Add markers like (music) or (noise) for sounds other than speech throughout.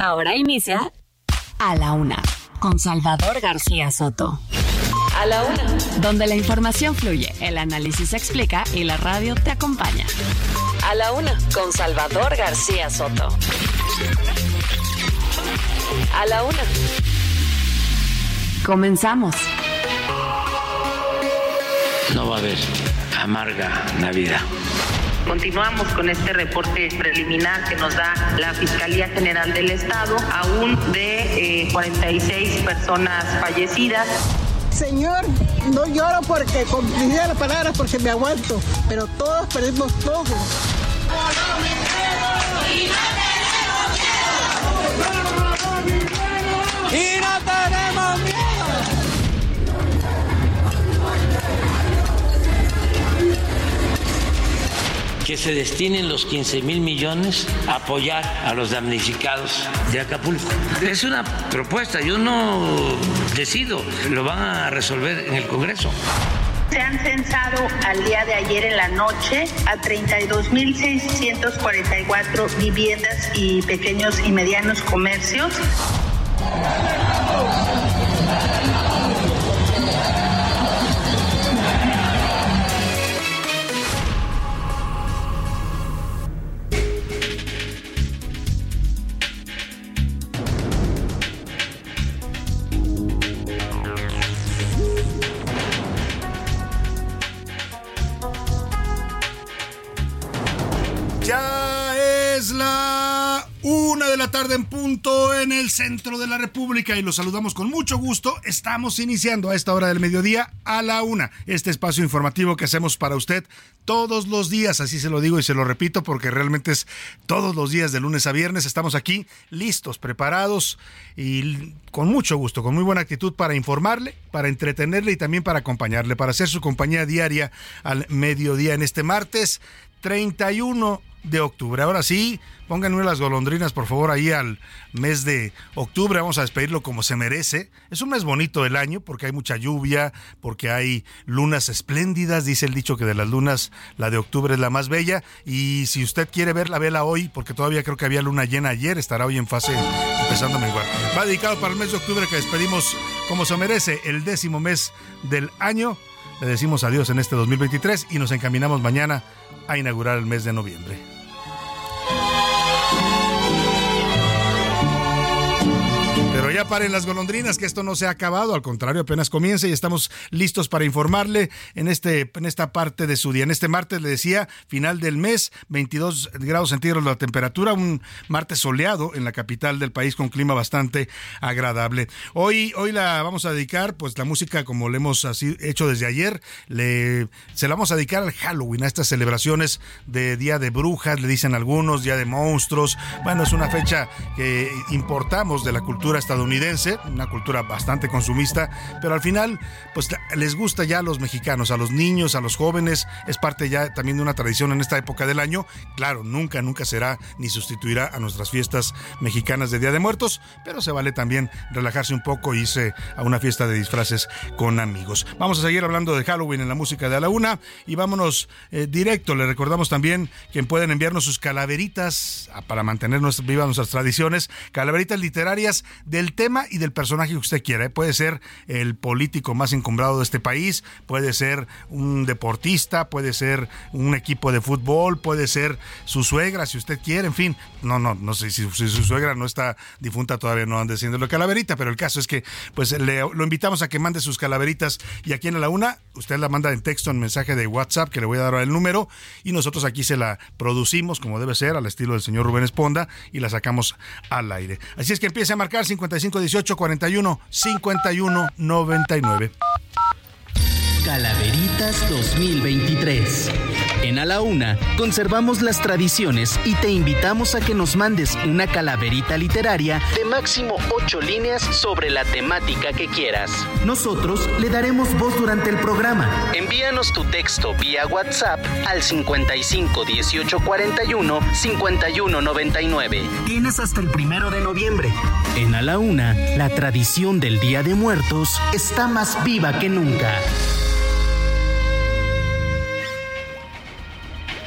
Ahora inicia A la Una con Salvador García Soto. A la Una. Donde la información fluye, el análisis se explica y la radio te acompaña. A la Una con Salvador García Soto. A la Una. Comenzamos. No va a haber amarga Navidad. Continuamos con este reporte preliminar que nos da la Fiscalía General del Estado, aún de 46 eh, personas fallecidas. Señor, no lloro porque cumplí las palabras porque me aguanto, pero todos perdimos todo. Y no tenemos miedo. Que se destinen los 15 mil millones a apoyar a los damnificados de Acapulco. Es una propuesta, yo no decido, lo van a resolver en el Congreso. Se han censado al día de ayer en la noche a 32.644 viviendas y pequeños y medianos comercios. La tarde en punto en el centro de la República y los saludamos con mucho gusto. Estamos iniciando a esta hora del mediodía a la una este espacio informativo que hacemos para usted todos los días, así se lo digo y se lo repito porque realmente es todos los días de lunes a viernes. Estamos aquí listos, preparados y con mucho gusto, con muy buena actitud para informarle, para entretenerle y también para acompañarle, para hacer su compañía diaria al mediodía en este martes 31 de octubre. Ahora sí, pónganme las golondrinas, por favor, ahí al mes de octubre. Vamos a despedirlo como se merece. Es un mes bonito del año porque hay mucha lluvia, porque hay lunas espléndidas. Dice el dicho que de las lunas, la de octubre es la más bella. Y si usted quiere ver la vela hoy, porque todavía creo que había luna llena ayer, estará hoy en fase empezando a menguar. Va dedicado para el mes de octubre que despedimos como se merece, el décimo mes del año. Le decimos adiós en este 2023 y nos encaminamos mañana a inaugurar el mes de noviembre. Paren las golondrinas, que esto no se ha acabado, al contrario, apenas comienza y estamos listos para informarle en, este, en esta parte de su día. En este martes, le decía, final del mes, 22 grados centígrados la temperatura, un martes soleado en la capital del país con clima bastante agradable. Hoy, hoy la vamos a dedicar, pues la música, como le hemos hecho desde ayer, le, se la vamos a dedicar al Halloween, a estas celebraciones de Día de Brujas, le dicen algunos, Día de Monstruos. Bueno, es una fecha que importamos de la cultura estadounidense una cultura bastante consumista, pero al final, pues les gusta ya a los mexicanos, a los niños, a los jóvenes, es parte ya también de una tradición en esta época del año. Claro, nunca, nunca será ni sustituirá a nuestras fiestas mexicanas de Día de Muertos, pero se vale también relajarse un poco e irse a una fiesta de disfraces con amigos. Vamos a seguir hablando de Halloween en la música de a la una y vámonos eh, directo. Le recordamos también que pueden enviarnos sus calaveritas ah, para mantener vivas nuestras tradiciones, calaveritas literarias del tema y del personaje que usted quiera. ¿eh? Puede ser el político más encumbrado de este país, puede ser un deportista, puede ser un equipo de fútbol, puede ser su suegra, si usted quiere, en fin. No, no, no sé si, su suegra no está difunta, todavía no anda lo calaverita, pero el caso es que pues le, lo invitamos a que mande sus calaveritas y aquí en la una, usted la manda en texto, en mensaje de WhatsApp, que le voy a dar el número, y nosotros aquí se la producimos como debe ser, al estilo del señor Rubén Esponda, y la sacamos al aire. Así es que empiece a marcar 55 18 41 51 99. Calaveritas 2023. En A la Una conservamos las tradiciones y te invitamos a que nos mandes una calaverita literaria de máximo ocho líneas sobre la temática que quieras. Nosotros le daremos voz durante el programa. Envíanos tu texto vía WhatsApp al 55 18 41 51 99. Tienes hasta el primero de noviembre. En A la Una, la tradición del Día de Muertos está más viva que nunca.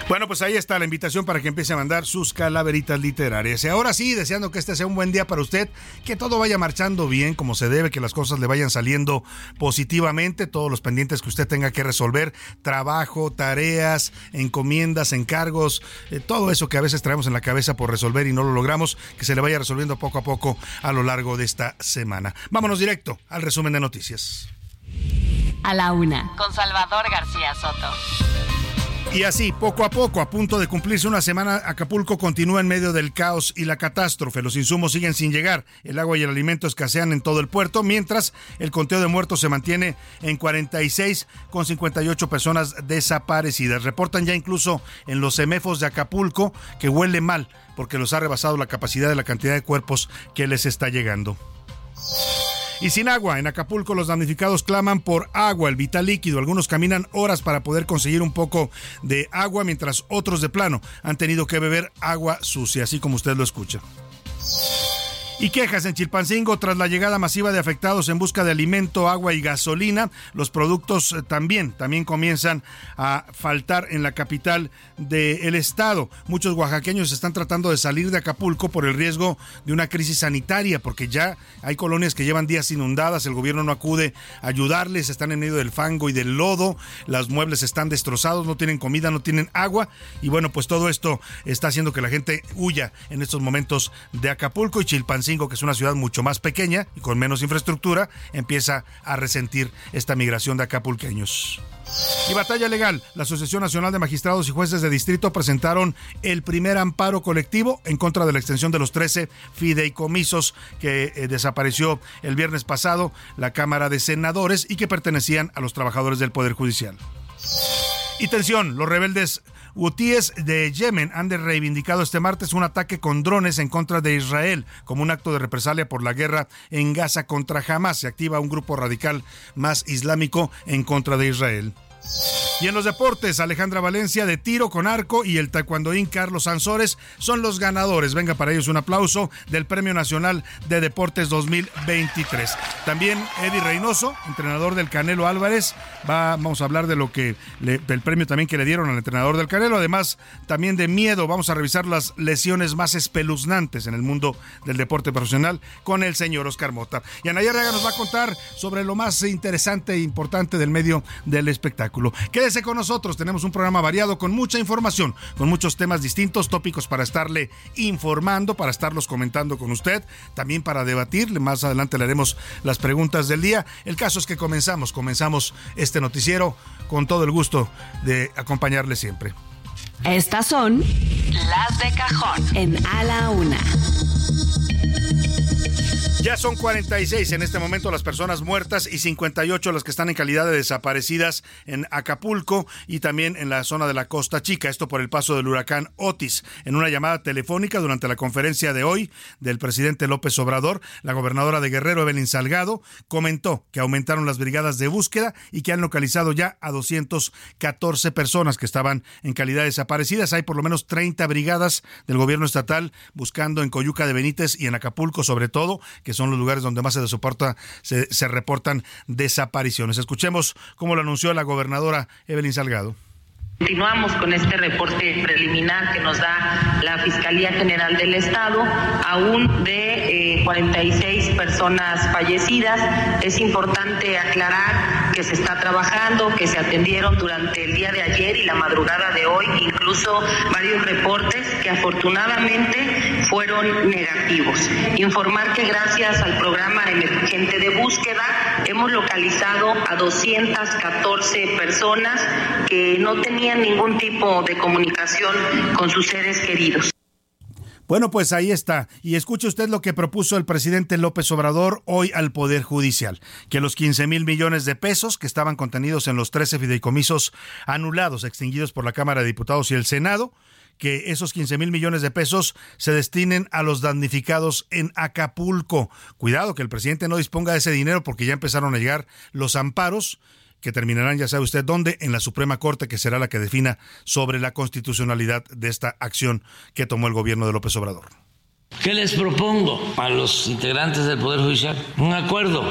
Bueno, pues ahí está la invitación para que empiece a mandar sus calaveritas literarias. Y ahora sí, deseando que este sea un buen día para usted, que todo vaya marchando bien como se debe, que las cosas le vayan saliendo positivamente, todos los pendientes que usted tenga que resolver, trabajo, tareas, encomiendas, encargos, eh, todo eso que a veces traemos en la cabeza por resolver y no lo logramos, que se le vaya resolviendo poco a poco a lo largo de esta semana. Vámonos directo al resumen de noticias. A la una, con Salvador García Soto. Y así, poco a poco, a punto de cumplirse una semana, Acapulco continúa en medio del caos y la catástrofe. Los insumos siguen sin llegar, el agua y el alimento escasean en todo el puerto, mientras el conteo de muertos se mantiene en 46 con 58 personas desaparecidas. Reportan ya incluso en los semefos de Acapulco que huele mal porque los ha rebasado la capacidad de la cantidad de cuerpos que les está llegando. Y sin agua, en Acapulco los damnificados claman por agua, el vital líquido. Algunos caminan horas para poder conseguir un poco de agua, mientras otros de plano han tenido que beber agua sucia, así como usted lo escucha. Y quejas en Chilpancingo tras la llegada masiva de afectados en busca de alimento, agua y gasolina. Los productos eh, también, también comienzan a faltar en la capital del estado. Muchos oaxaqueños están tratando de salir de Acapulco por el riesgo de una crisis sanitaria, porque ya hay colonias que llevan días inundadas, el gobierno no acude a ayudarles, están en medio del fango y del lodo, los muebles están destrozados, no tienen comida, no tienen agua. Y bueno, pues todo esto está haciendo que la gente huya en estos momentos de Acapulco y Chilpancingo que es una ciudad mucho más pequeña y con menos infraestructura, empieza a resentir esta migración de acapulqueños. Y batalla legal. La Asociación Nacional de Magistrados y Jueces de Distrito presentaron el primer amparo colectivo en contra de la extensión de los 13 fideicomisos que eh, desapareció el viernes pasado la Cámara de Senadores y que pertenecían a los trabajadores del Poder Judicial. Y tensión, los rebeldes Hutíes de Yemen han reivindicado este martes un ataque con drones en contra de Israel como un acto de represalia por la guerra en Gaza contra Hamas. Se activa un grupo radical más islámico en contra de Israel. Y en los deportes, Alejandra Valencia de tiro con arco y el taekwondoín Carlos Sansores son los ganadores. Venga para ellos un aplauso del Premio Nacional de Deportes 2023. También Eddie Reynoso, entrenador del Canelo Álvarez, va, vamos a hablar de lo que del premio también que le dieron al entrenador del Canelo, además también de miedo, vamos a revisar las lesiones más espeluznantes en el mundo del deporte profesional con el señor Oscar Mota. Y Anaya nos va a contar sobre lo más interesante e importante del medio del espectáculo. Con nosotros, tenemos un programa variado con mucha información, con muchos temas distintos, tópicos para estarle informando, para estarlos comentando con usted, también para debatirle. Más adelante le haremos las preguntas del día. El caso es que comenzamos, comenzamos este noticiero con todo el gusto de acompañarle siempre. Estas son las de cajón en A la Una. Ya son 46 en este momento las personas muertas y 58 las que están en calidad de desaparecidas en Acapulco y también en la zona de la Costa Chica. Esto por el paso del huracán Otis. En una llamada telefónica durante la conferencia de hoy del presidente López Obrador, la gobernadora de Guerrero, Evelyn Salgado, comentó que aumentaron las brigadas de búsqueda y que han localizado ya a 214 personas que estaban en calidad de desaparecidas. Hay por lo menos 30 brigadas del gobierno estatal buscando en Coyuca de Benítez y en Acapulco sobre todo, que son los lugares donde más se soporta, se, se reportan desapariciones. Escuchemos cómo lo anunció la gobernadora Evelyn Salgado. Continuamos con este reporte preliminar que nos da la Fiscalía General del Estado, aún de 46 eh, personas fallecidas. Es importante aclarar que se está trabajando, que se atendieron durante el día de ayer y la madrugada de hoy, incluso varios reportes que afortunadamente fueron negativos. Informar que gracias al programa emergente de búsqueda hemos localizado a 214 personas que no tenían ningún tipo de comunicación con sus seres queridos. Bueno, pues ahí está. Y escuche usted lo que propuso el presidente López Obrador hoy al Poder Judicial, que los 15 mil millones de pesos que estaban contenidos en los 13 fideicomisos anulados, extinguidos por la Cámara de Diputados y el Senado, que esos 15 mil millones de pesos se destinen a los damnificados en Acapulco. Cuidado que el presidente no disponga de ese dinero porque ya empezaron a llegar los amparos que terminarán, ya sabe usted dónde, en la Suprema Corte, que será la que defina sobre la constitucionalidad de esta acción que tomó el gobierno de López Obrador. ¿Qué les propongo a los integrantes del Poder Judicial? Un acuerdo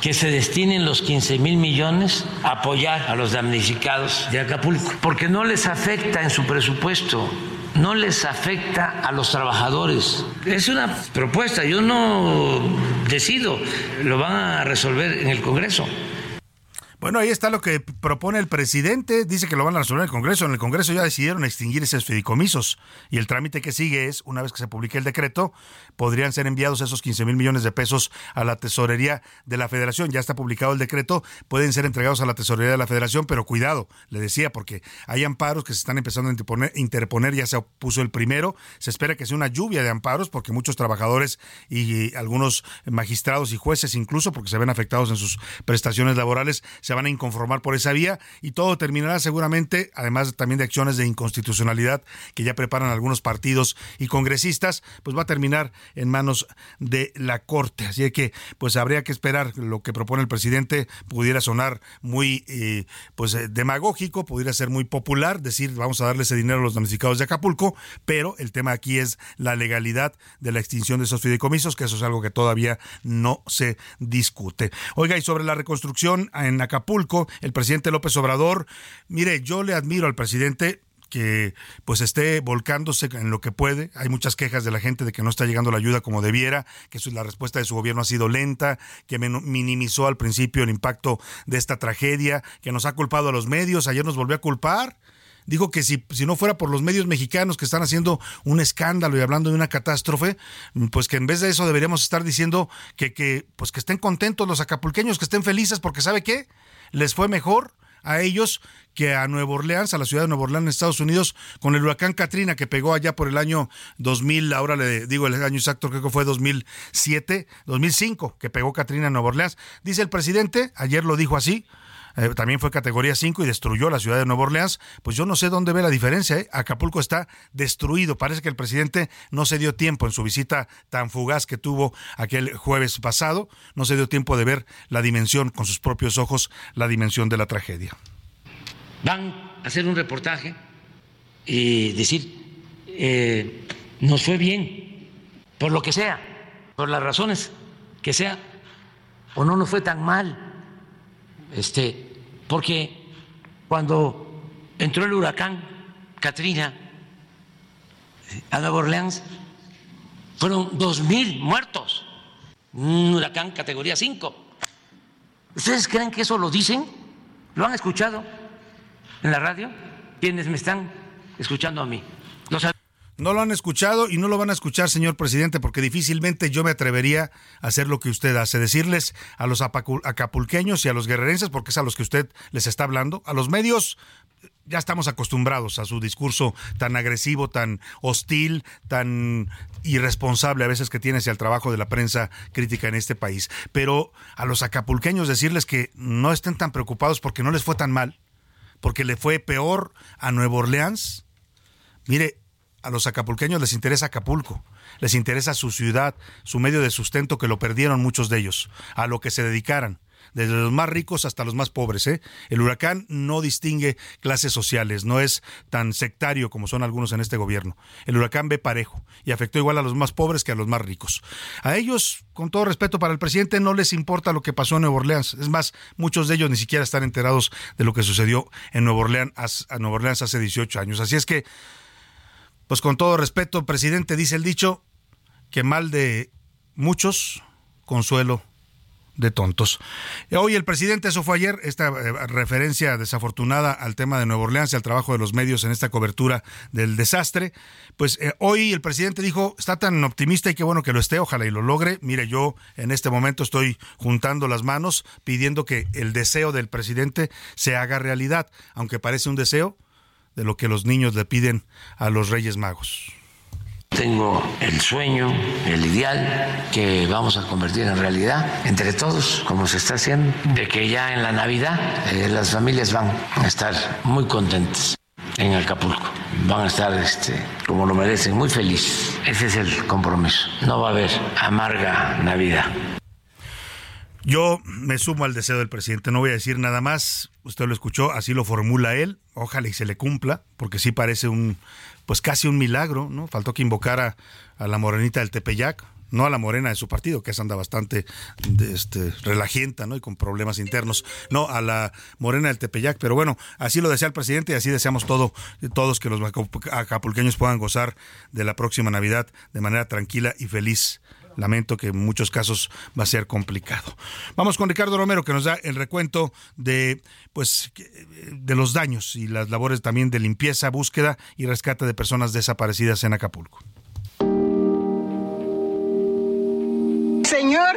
que se destinen los 15 mil millones a apoyar a los damnificados de Acapulco, porque no les afecta en su presupuesto no les afecta a los trabajadores. Es una propuesta, yo no decido, lo van a resolver en el Congreso. Bueno, ahí está lo que propone el presidente. Dice que lo van a resolver en el Congreso. En el Congreso ya decidieron extinguir esos fideicomisos. Y el trámite que sigue es, una vez que se publique el decreto, podrían ser enviados esos 15 mil millones de pesos a la tesorería de la federación. Ya está publicado el decreto, pueden ser entregados a la tesorería de la federación, pero cuidado, le decía, porque hay amparos que se están empezando a interponer, interponer ya se opuso el primero. Se espera que sea una lluvia de amparos, porque muchos trabajadores y algunos magistrados y jueces, incluso porque se ven afectados en sus prestaciones laborales, se van a inconformar por esa vía y todo terminará seguramente, además también de acciones de inconstitucionalidad que ya preparan algunos partidos y congresistas, pues va a terminar en manos de la Corte. Así que pues habría que esperar lo que propone el presidente pudiera sonar muy eh, pues eh, demagógico, pudiera ser muy popular, decir vamos a darle ese dinero a los damnificados de Acapulco, pero el tema aquí es la legalidad de la extinción de esos fideicomisos, que eso es algo que todavía no se discute. Oiga, y sobre la reconstrucción en Acapulco, Acapulco, el presidente López Obrador. Mire, yo le admiro al presidente que pues esté volcándose en lo que puede. Hay muchas quejas de la gente de que no está llegando la ayuda como debiera, que la respuesta de su gobierno ha sido lenta, que minimizó al principio el impacto de esta tragedia, que nos ha culpado a los medios, ayer nos volvió a culpar dijo que si, si no fuera por los medios mexicanos que están haciendo un escándalo y hablando de una catástrofe, pues que en vez de eso deberíamos estar diciendo que, que, pues que estén contentos los acapulqueños, que estén felices, porque ¿sabe qué? Les fue mejor a ellos que a Nueva Orleans, a la ciudad de Nueva Orleans, Estados Unidos, con el huracán Katrina que pegó allá por el año 2000, ahora le digo el año exacto, creo que fue 2007, 2005, que pegó Katrina en Nueva Orleans. Dice el presidente, ayer lo dijo así, eh, también fue categoría 5 y destruyó la ciudad de Nueva Orleans, pues yo no sé dónde ve la diferencia. ¿eh? Acapulco está destruido. Parece que el presidente no se dio tiempo en su visita tan fugaz que tuvo aquel jueves pasado, no se dio tiempo de ver la dimensión con sus propios ojos, la dimensión de la tragedia. Van a hacer un reportaje y decir, eh, nos fue bien, por lo que sea, por las razones que sea, o no nos fue tan mal. Este, porque cuando entró el huracán Katrina a Nueva Orleans, fueron dos mil muertos. Un huracán categoría 5. ¿Ustedes creen que eso lo dicen? ¿Lo han escuchado en la radio? ¿Quiénes me están escuchando a mí? No lo han escuchado y no lo van a escuchar, señor presidente, porque difícilmente yo me atrevería a hacer lo que usted hace, decirles a los acapulqueños y a los guerrerenses, porque es a los que usted les está hablando, a los medios, ya estamos acostumbrados a su discurso tan agresivo, tan hostil, tan irresponsable a veces que tiene hacia el trabajo de la prensa crítica en este país. Pero a los acapulqueños decirles que no estén tan preocupados porque no les fue tan mal, porque le fue peor a Nueva Orleans. Mire, a los acapulqueños les interesa Acapulco, les interesa su ciudad, su medio de sustento que lo perdieron muchos de ellos, a lo que se dedicaran desde los más ricos hasta los más pobres. ¿eh? El huracán no distingue clases sociales, no es tan sectario como son algunos en este gobierno. El huracán ve parejo y afectó igual a los más pobres que a los más ricos. A ellos, con todo respeto para el presidente, no les importa lo que pasó en Nueva Orleans. Es más, muchos de ellos ni siquiera están enterados de lo que sucedió en Nueva Orleans, Orleans hace 18 años. Así es que pues con todo respeto, presidente, dice el dicho, que mal de muchos, consuelo de tontos. Hoy el presidente, eso fue ayer, esta eh, referencia desafortunada al tema de Nueva Orleans y al trabajo de los medios en esta cobertura del desastre, pues eh, hoy el presidente dijo, está tan optimista y qué bueno que lo esté, ojalá y lo logre. Mire, yo en este momento estoy juntando las manos pidiendo que el deseo del presidente se haga realidad, aunque parece un deseo, de lo que los niños le piden a los Reyes Magos. Tengo el sueño, el ideal que vamos a convertir en realidad entre todos, como se está haciendo, de que ya en la Navidad eh, las familias van a estar muy contentas en Acapulco. Van a estar, este, como lo merecen, muy felices. Ese es el compromiso. No va a haber amarga Navidad. Yo me sumo al deseo del presidente, no voy a decir nada más, usted lo escuchó, así lo formula él, ojalá y se le cumpla, porque sí parece un, pues casi un milagro, ¿no? Faltó que invocara a la morenita del Tepeyac, no a la morena de su partido, que esa anda bastante este, relajienta, ¿no? Y con problemas internos, no a la morena del Tepeyac, pero bueno, así lo desea el presidente y así deseamos todo, todos que los acapulqueños puedan gozar de la próxima Navidad de manera tranquila y feliz. Lamento que en muchos casos va a ser complicado. Vamos con Ricardo Romero que nos da el recuento de pues de los daños y las labores también de limpieza, búsqueda y rescate de personas desaparecidas en Acapulco. Señor,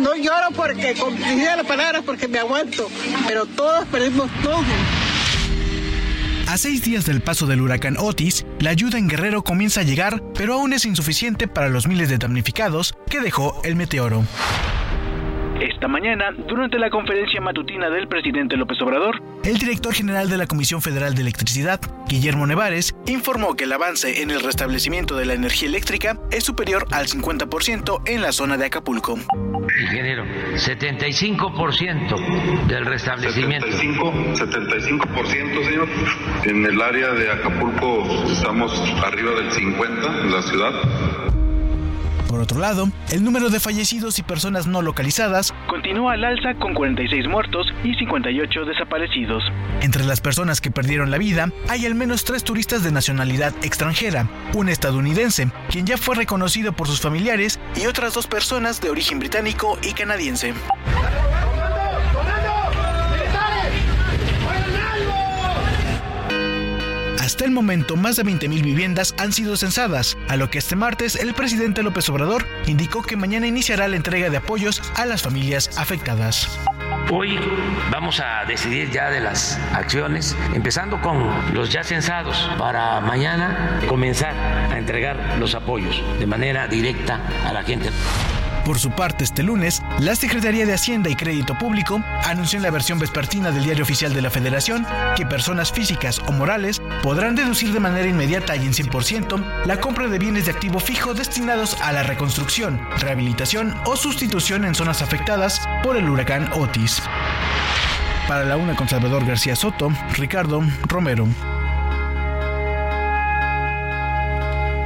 no lloro porque con las palabras porque me aguanto, pero todos perdimos todo. A seis días del paso del huracán Otis, la ayuda en Guerrero comienza a llegar, pero aún es insuficiente para los miles de damnificados que dejó el meteoro. Esta mañana, durante la conferencia matutina del presidente López Obrador, el director general de la Comisión Federal de Electricidad, Guillermo Nevares, informó que el avance en el restablecimiento de la energía eléctrica es superior al 50% en la zona de Acapulco. Ingeniero, 75% del restablecimiento. 75, 75%, señor. En el área de Acapulco estamos arriba del 50% en la ciudad. Por otro lado, el número de fallecidos y personas no localizadas continúa al alza con 46 muertos y 58 desaparecidos. Entre las personas que perdieron la vida, hay al menos tres turistas de nacionalidad extranjera, un estadounidense, quien ya fue reconocido por sus familiares, y otras dos personas de origen británico y canadiense. Hasta el momento, más de 20.000 viviendas han sido censadas, a lo que este martes el presidente López Obrador indicó que mañana iniciará la entrega de apoyos a las familias afectadas. Hoy vamos a decidir ya de las acciones, empezando con los ya censados, para mañana comenzar a entregar los apoyos de manera directa a la gente. Por su parte, este lunes, la Secretaría de Hacienda y Crédito Público anunció en la versión vespertina del Diario Oficial de la Federación que personas físicas o morales podrán deducir de manera inmediata y en 100% la compra de bienes de activo fijo destinados a la reconstrucción, rehabilitación o sustitución en zonas afectadas por el huracán Otis. Para la una con Salvador García Soto, Ricardo Romero.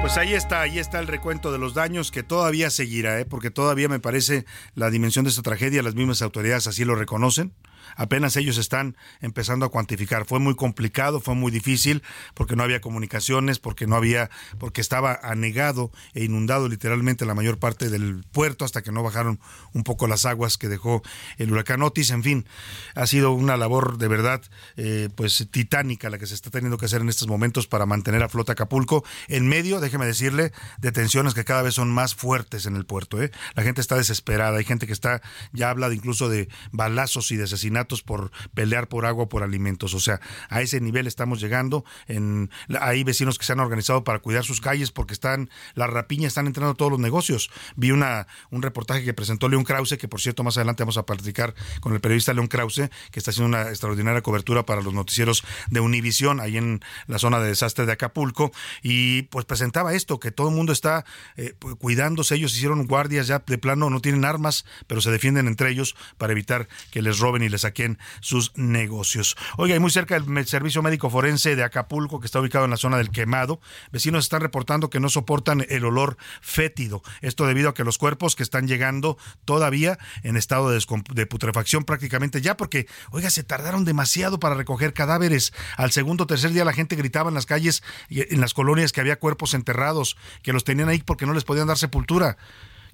Pues ahí está, ahí está el recuento de los daños que todavía seguirá, ¿eh? porque todavía me parece la dimensión de esta tragedia, las mismas autoridades así lo reconocen apenas ellos están empezando a cuantificar. Fue muy complicado, fue muy difícil porque no había comunicaciones, porque no había, porque estaba anegado e inundado literalmente la mayor parte del puerto hasta que no bajaron un poco las aguas que dejó el huracán Otis. En fin, ha sido una labor de verdad, eh, pues titánica la que se está teniendo que hacer en estos momentos para mantener a flota Acapulco en medio, déjeme decirle, de tensiones que cada vez son más fuertes en el puerto. ¿eh? La gente está desesperada, hay gente que está ya habla incluso de balazos y de asesinatos por pelear por agua, por alimentos. O sea, a ese nivel estamos llegando. En, hay vecinos que se han organizado para cuidar sus calles porque están, las rapiñas están entrando a todos los negocios. Vi una, un reportaje que presentó León Krause, que por cierto más adelante vamos a platicar con el periodista León Krause, que está haciendo una extraordinaria cobertura para los noticieros de Univisión, ahí en la zona de desastre de Acapulco. Y pues presentaba esto, que todo el mundo está eh, cuidándose. Ellos hicieron guardias ya de plano, no tienen armas, pero se defienden entre ellos para evitar que les roben y les saquen sus negocios. Oiga, y muy cerca del Servicio Médico Forense de Acapulco, que está ubicado en la zona del quemado, vecinos están reportando que no soportan el olor fétido. Esto debido a que los cuerpos que están llegando todavía en estado de, de putrefacción prácticamente ya, porque, oiga, se tardaron demasiado para recoger cadáveres. Al segundo o tercer día la gente gritaba en las calles, en las colonias, que había cuerpos enterrados, que los tenían ahí porque no les podían dar sepultura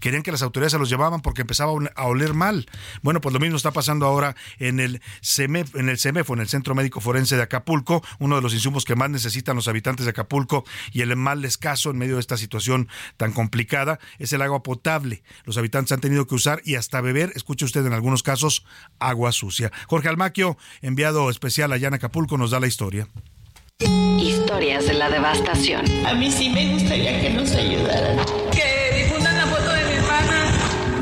querían que las autoridades se los llevaban porque empezaba a oler mal. Bueno, pues lo mismo está pasando ahora en el CEMEF, en el CEMEFO, en el Centro Médico Forense de Acapulco, uno de los insumos que más necesitan los habitantes de Acapulco y el mal escaso en medio de esta situación tan complicada es el agua potable. Los habitantes han tenido que usar y hasta beber, escuche usted en algunos casos, agua sucia. Jorge Almaquio, enviado especial allá en Acapulco, nos da la historia. Historias de la devastación. A mí sí me gustaría que nos ayudaran. Que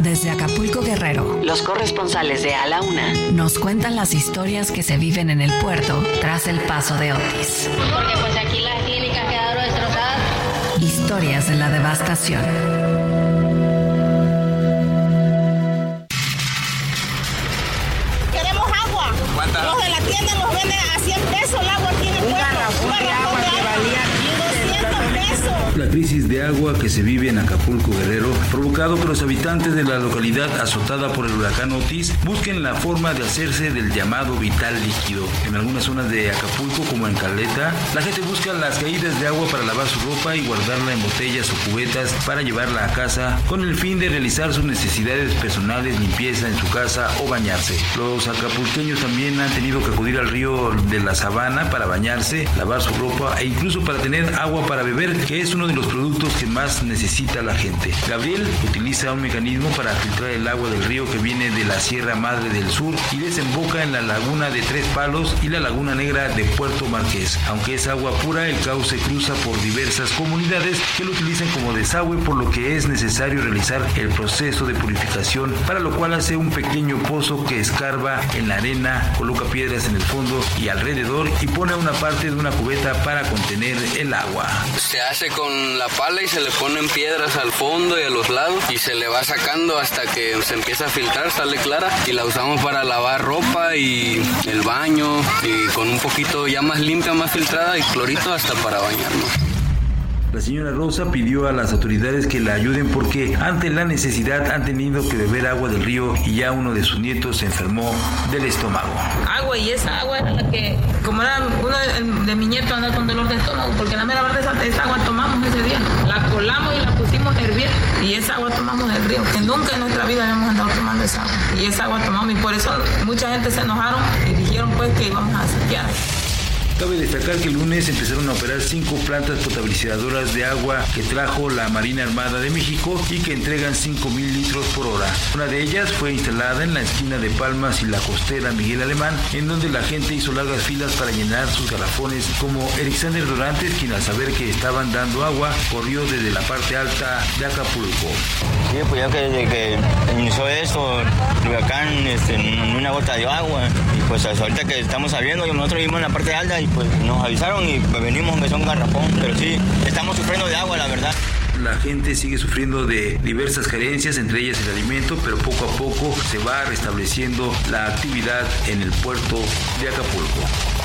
Desde Acapulco Guerrero, los corresponsales de A la Una nos cuentan las historias que se viven en el puerto tras el paso de Otis. Porque pues aquí las clínicas quedaron destrozadas. Historias de la devastación. Los de la tienda los venden a 100 pesos el agua aquí en el puerto. Un garrafón de agua que valía 200 pesos. La crisis de agua que se vive en Acapulco Guerrero provocado que los habitantes de la localidad azotada por el huracán Otis busquen la forma de hacerse del llamado vital líquido. En algunas zonas de Acapulco, como en Caleta, la gente busca las caídas de agua para lavar su ropa y guardarla en botellas o cubetas para llevarla a casa con el fin de realizar sus necesidades personales, limpieza en su casa o bañarse. Los acapulqueños también han tenido que acudir al río de la Sabana para bañarse, lavar su ropa e incluso para tener agua para beber, que es uno de los productos que más necesita la gente. Gabriel utiliza un mecanismo para filtrar el agua del río que viene de la Sierra Madre del Sur y desemboca en la laguna de Tres Palos y la laguna negra de Puerto Marqués. Aunque es agua pura, el cauce cruza por diversas comunidades que lo utilizan como desagüe, por lo que es necesario realizar el proceso de purificación, para lo cual hace un pequeño pozo que escarba en la arena, coloca piedras en el fondo y alrededor y pone una parte de una cubeta para contener el agua. Con la pala y se le ponen piedras al fondo y a los lados y se le va sacando hasta que se empieza a filtrar, sale clara y la usamos para lavar ropa y el baño y con un poquito ya más limpia, más filtrada y clorito hasta para bañarnos. La señora Rosa pidió a las autoridades que la ayuden porque ante la necesidad han tenido que beber agua del río y ya uno de sus nietos se enfermó del estómago. Agua y esa agua era la que, como era uno de, de mi nieto andaba con dolor de estómago, porque la mera verdad esa, esa, agua tomamos ese día. La colamos y la pusimos a hervir y esa agua tomamos del río, que nunca en nuestra vida habíamos andado tomando esa agua. Y esa agua tomamos y por eso mucha gente se enojaron y dijeron pues que íbamos a saquear. Cabe destacar que el lunes empezaron a operar cinco plantas potabilizadoras de agua que trajo la Marina Armada de México y que entregan 5 mil litros por hora. Una de ellas fue instalada en la esquina de Palmas y la costera Miguel Alemán, en donde la gente hizo largas filas para llenar sus garrafones, como Alexander Dorantes, quien al saber que estaban dando agua, corrió desde la parte alta de Acapulco. Sí, pues ya que desde que inició esto, el huracán, este, una gota de agua, y pues ahorita que estamos saliendo, nosotros vivimos en la parte alta y pues nos avisaron y pues venimos que son garrafón, pero sí, estamos sufriendo de agua, la verdad. La gente sigue sufriendo de diversas carencias, entre ellas el alimento, pero poco a poco se va restableciendo la actividad en el puerto de Acapulco.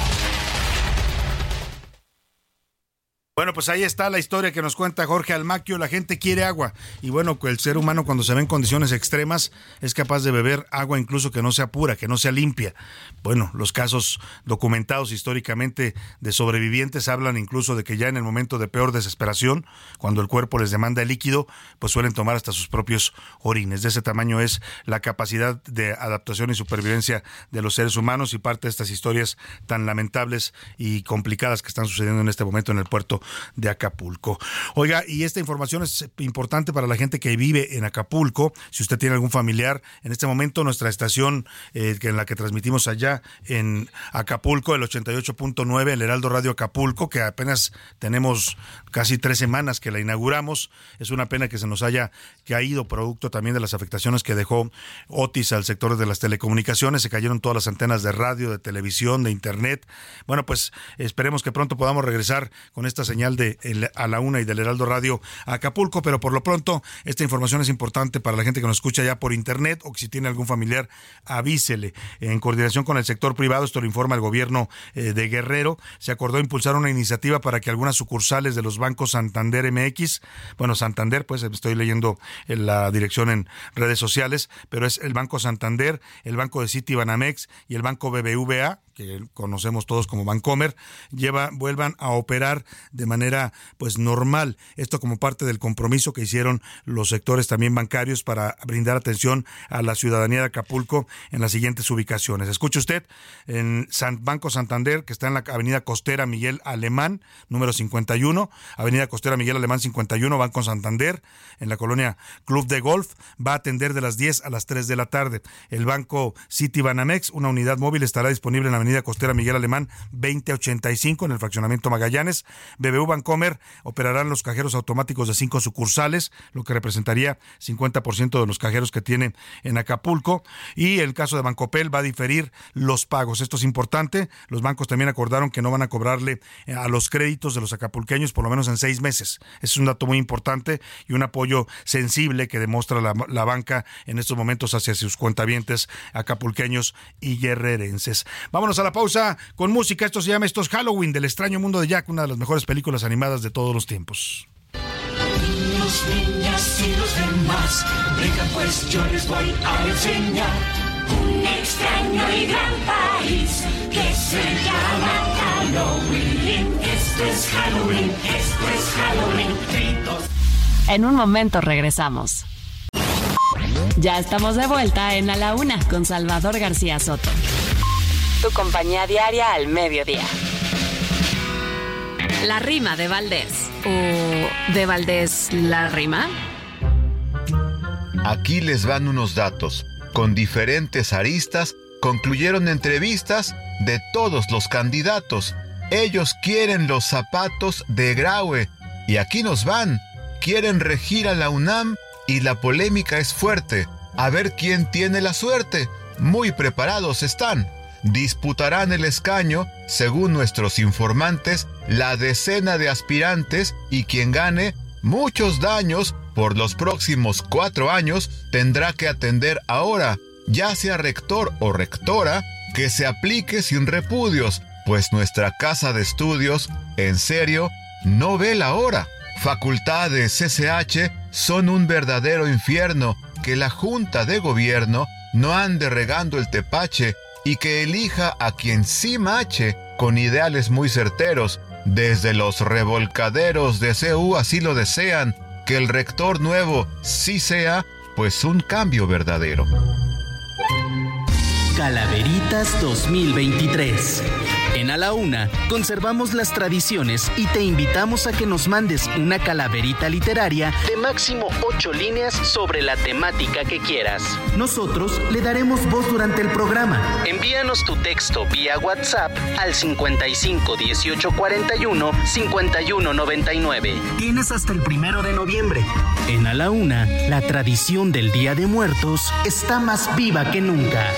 Bueno, pues ahí está la historia que nos cuenta Jorge Almaquio. La gente quiere agua. Y bueno, el ser humano cuando se ve en condiciones extremas es capaz de beber agua incluso que no sea pura, que no sea limpia. Bueno, los casos documentados históricamente de sobrevivientes hablan incluso de que ya en el momento de peor desesperación, cuando el cuerpo les demanda el líquido, pues suelen tomar hasta sus propios orines. De ese tamaño es la capacidad de adaptación y supervivencia de los seres humanos y parte de estas historias tan lamentables y complicadas que están sucediendo en este momento en el puerto de Acapulco. Oiga, y esta información es importante para la gente que vive en Acapulco. Si usted tiene algún familiar, en este momento nuestra estación eh, en la que transmitimos allá en Acapulco, el 88.9, el Heraldo Radio Acapulco, que apenas tenemos casi tres semanas que la inauguramos. Es una pena que se nos haya caído producto también de las afectaciones que dejó Otis al sector de las telecomunicaciones. Se cayeron todas las antenas de radio, de televisión, de internet. Bueno, pues esperemos que pronto podamos regresar con esta señal de el, a la una y del Heraldo Radio Acapulco, pero por lo pronto esta información es importante para la gente que nos escucha ya por internet o que si tiene algún familiar avísele. En coordinación con el sector privado, esto lo informa el gobierno eh, de Guerrero, se acordó impulsar una iniciativa para que algunas sucursales de los bancos Santander MX, bueno, Santander, pues estoy leyendo en la dirección en redes sociales, pero es el Banco Santander, el Banco de City Banamex y el Banco BBVA, que conocemos todos como Bancomer, lleva, vuelvan a operar de de manera pues normal. Esto como parte del compromiso que hicieron los sectores también bancarios para brindar atención a la ciudadanía de Acapulco en las siguientes ubicaciones. Escuche usted en San Banco Santander, que está en la Avenida Costera Miguel Alemán, número 51, Avenida Costera Miguel Alemán 51, Banco Santander, en la colonia Club de Golf, va a atender de las 10 a las 3 de la tarde. El banco City Banamex, una unidad móvil, estará disponible en la Avenida Costera Miguel Alemán 2085 en el fraccionamiento Magallanes. BBU Bancomer operarán los cajeros automáticos de cinco sucursales, lo que representaría 50% de los cajeros que tiene en Acapulco. Y el caso de Bancopel va a diferir los pagos. Esto es importante. Los bancos también acordaron que no van a cobrarle eh, a los créditos de los acapulqueños por lo menos en seis meses. es un dato muy importante y un apoyo sensible que demuestra la, la banca en estos momentos hacia sus cuentavientes acapulqueños y guerrerenses. Vámonos a la pausa con música. Esto se llama Estos Halloween del extraño mundo de Jack, una de las mejores películas animadas de todos los tiempos. Niños, niñas y los demás, vengan pues yo les voy a enseñar un extraño y gran país que se llama Halloween. Esto es Halloween, esto es Halloween. En un momento regresamos. Ya estamos de vuelta en A la Una con Salvador García Soto. Tu compañía diaria al mediodía. La rima de Valdés. ¿O de Valdés la rima? Aquí les van unos datos. Con diferentes aristas, concluyeron entrevistas de todos los candidatos. Ellos quieren los zapatos de Graue. Y aquí nos van. Quieren regir a la UNAM y la polémica es fuerte. A ver quién tiene la suerte. Muy preparados están. Disputarán el escaño, según nuestros informantes, la decena de aspirantes y quien gane muchos daños por los próximos cuatro años tendrá que atender ahora, ya sea rector o rectora, que se aplique sin repudios, pues nuestra casa de estudios, en serio, no ve la hora. Facultades CCH son un verdadero infierno que la Junta de Gobierno no ande regando el tepache y que elija a quien sí mache con ideales muy certeros. Desde los revolcaderos de CU así lo desean, que el rector nuevo sí sea, pues un cambio verdadero. Calaveritas 2023. En A la Una conservamos las tradiciones y te invitamos a que nos mandes una calaverita literaria de máximo ocho líneas sobre la temática que quieras. Nosotros le daremos voz durante el programa. Envíanos tu texto vía WhatsApp al 55 18 41 51 99. Tienes hasta el primero de noviembre. En A la Una, la tradición del Día de Muertos está más viva que nunca.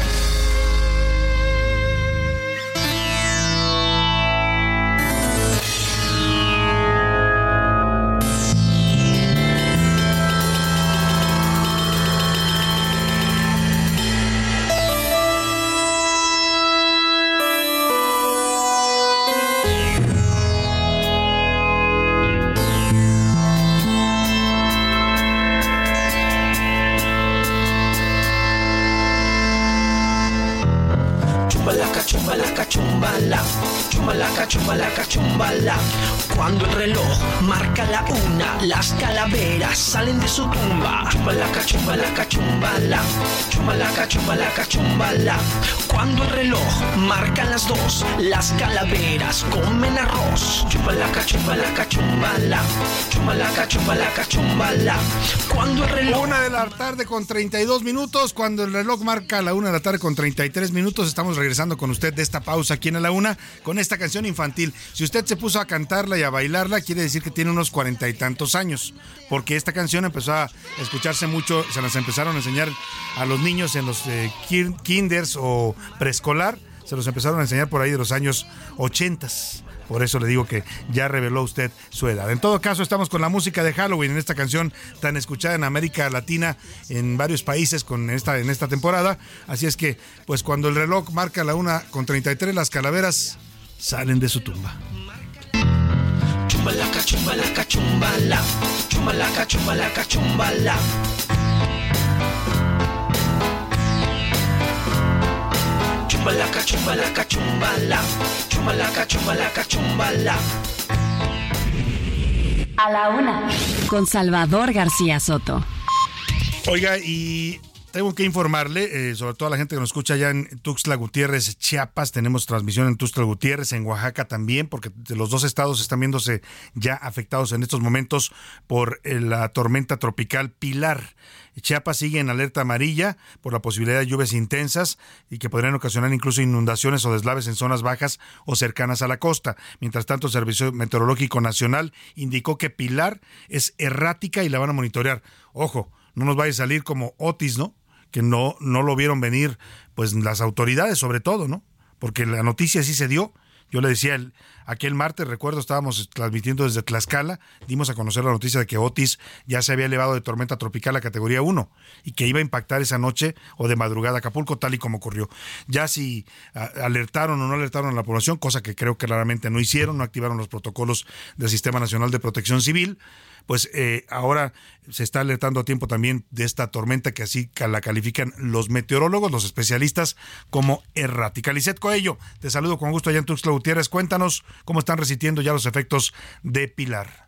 Las calaveras salen de su tumba. Chumbalaca, chumbalaca, chumbala. Chumbalaca, chumbalaca, chumbala. Cuando el reloj marca las dos, las calaveras comen arroz. Chumbalaca, chumbalaca, chumbala. Chumbalaca, chumbalaca, chumbala. Cuando el reloj. Una de la tarde con 32 minutos, cuando el reloj marca la una de la tarde con 33 minutos, estamos regresando con usted de esta pausa aquí en la una con esta canción infantil. Si usted se puso a cantarla y a bailarla, quiere decir que tiene unos cuarenta y tantos años, porque esta canción empezó a escucharse mucho, se las empezaron a enseñar a los niños en los eh, kin- kinders o preescolar, se los empezaron a enseñar por ahí de los años 80. Por eso le digo que ya reveló usted su edad. En todo caso, estamos con la música de Halloween en esta canción tan escuchada en América Latina en varios países con esta, en esta temporada. Así es que, pues cuando el reloj marca la una con 33, las calaveras salen de su tumba. Chumbala. Chumbalaca, chumbalaca, chumbala. Chumbalaca, chumbalaca, chumbala. Chumbalaca, chumbalaca, chumbala. A la una. Con Salvador García Soto. Oiga, y tengo que informarle, eh, sobre todo a la gente que nos escucha allá en Tuxtla Gutiérrez, Chiapas, tenemos transmisión en Tuxtla Gutiérrez, en Oaxaca también, porque los dos estados están viéndose ya afectados en estos momentos por eh, la tormenta tropical Pilar. Chiapas sigue en alerta amarilla por la posibilidad de lluvias intensas y que podrían ocasionar incluso inundaciones o deslaves en zonas bajas o cercanas a la costa. Mientras tanto, el Servicio Meteorológico Nacional indicó que Pilar es errática y la van a monitorear. Ojo, no nos vaya a salir como Otis, ¿no? Que no, no lo vieron venir, pues las autoridades sobre todo, ¿no? Porque la noticia sí se dio. Yo le decía, el, aquel martes, recuerdo, estábamos transmitiendo desde Tlaxcala, dimos a conocer la noticia de que Otis ya se había elevado de tormenta tropical a categoría 1 y que iba a impactar esa noche o de madrugada Acapulco, tal y como ocurrió. Ya si alertaron o no alertaron a la población, cosa que creo que claramente no hicieron, no activaron los protocolos del Sistema Nacional de Protección Civil, pues eh, ahora se está alertando a tiempo también de esta tormenta que así la califican los meteorólogos, los especialistas, como errática. Lisset Coello, te saludo con gusto allá en Tuxtla Gutiérrez. Cuéntanos cómo están resistiendo ya los efectos de Pilar.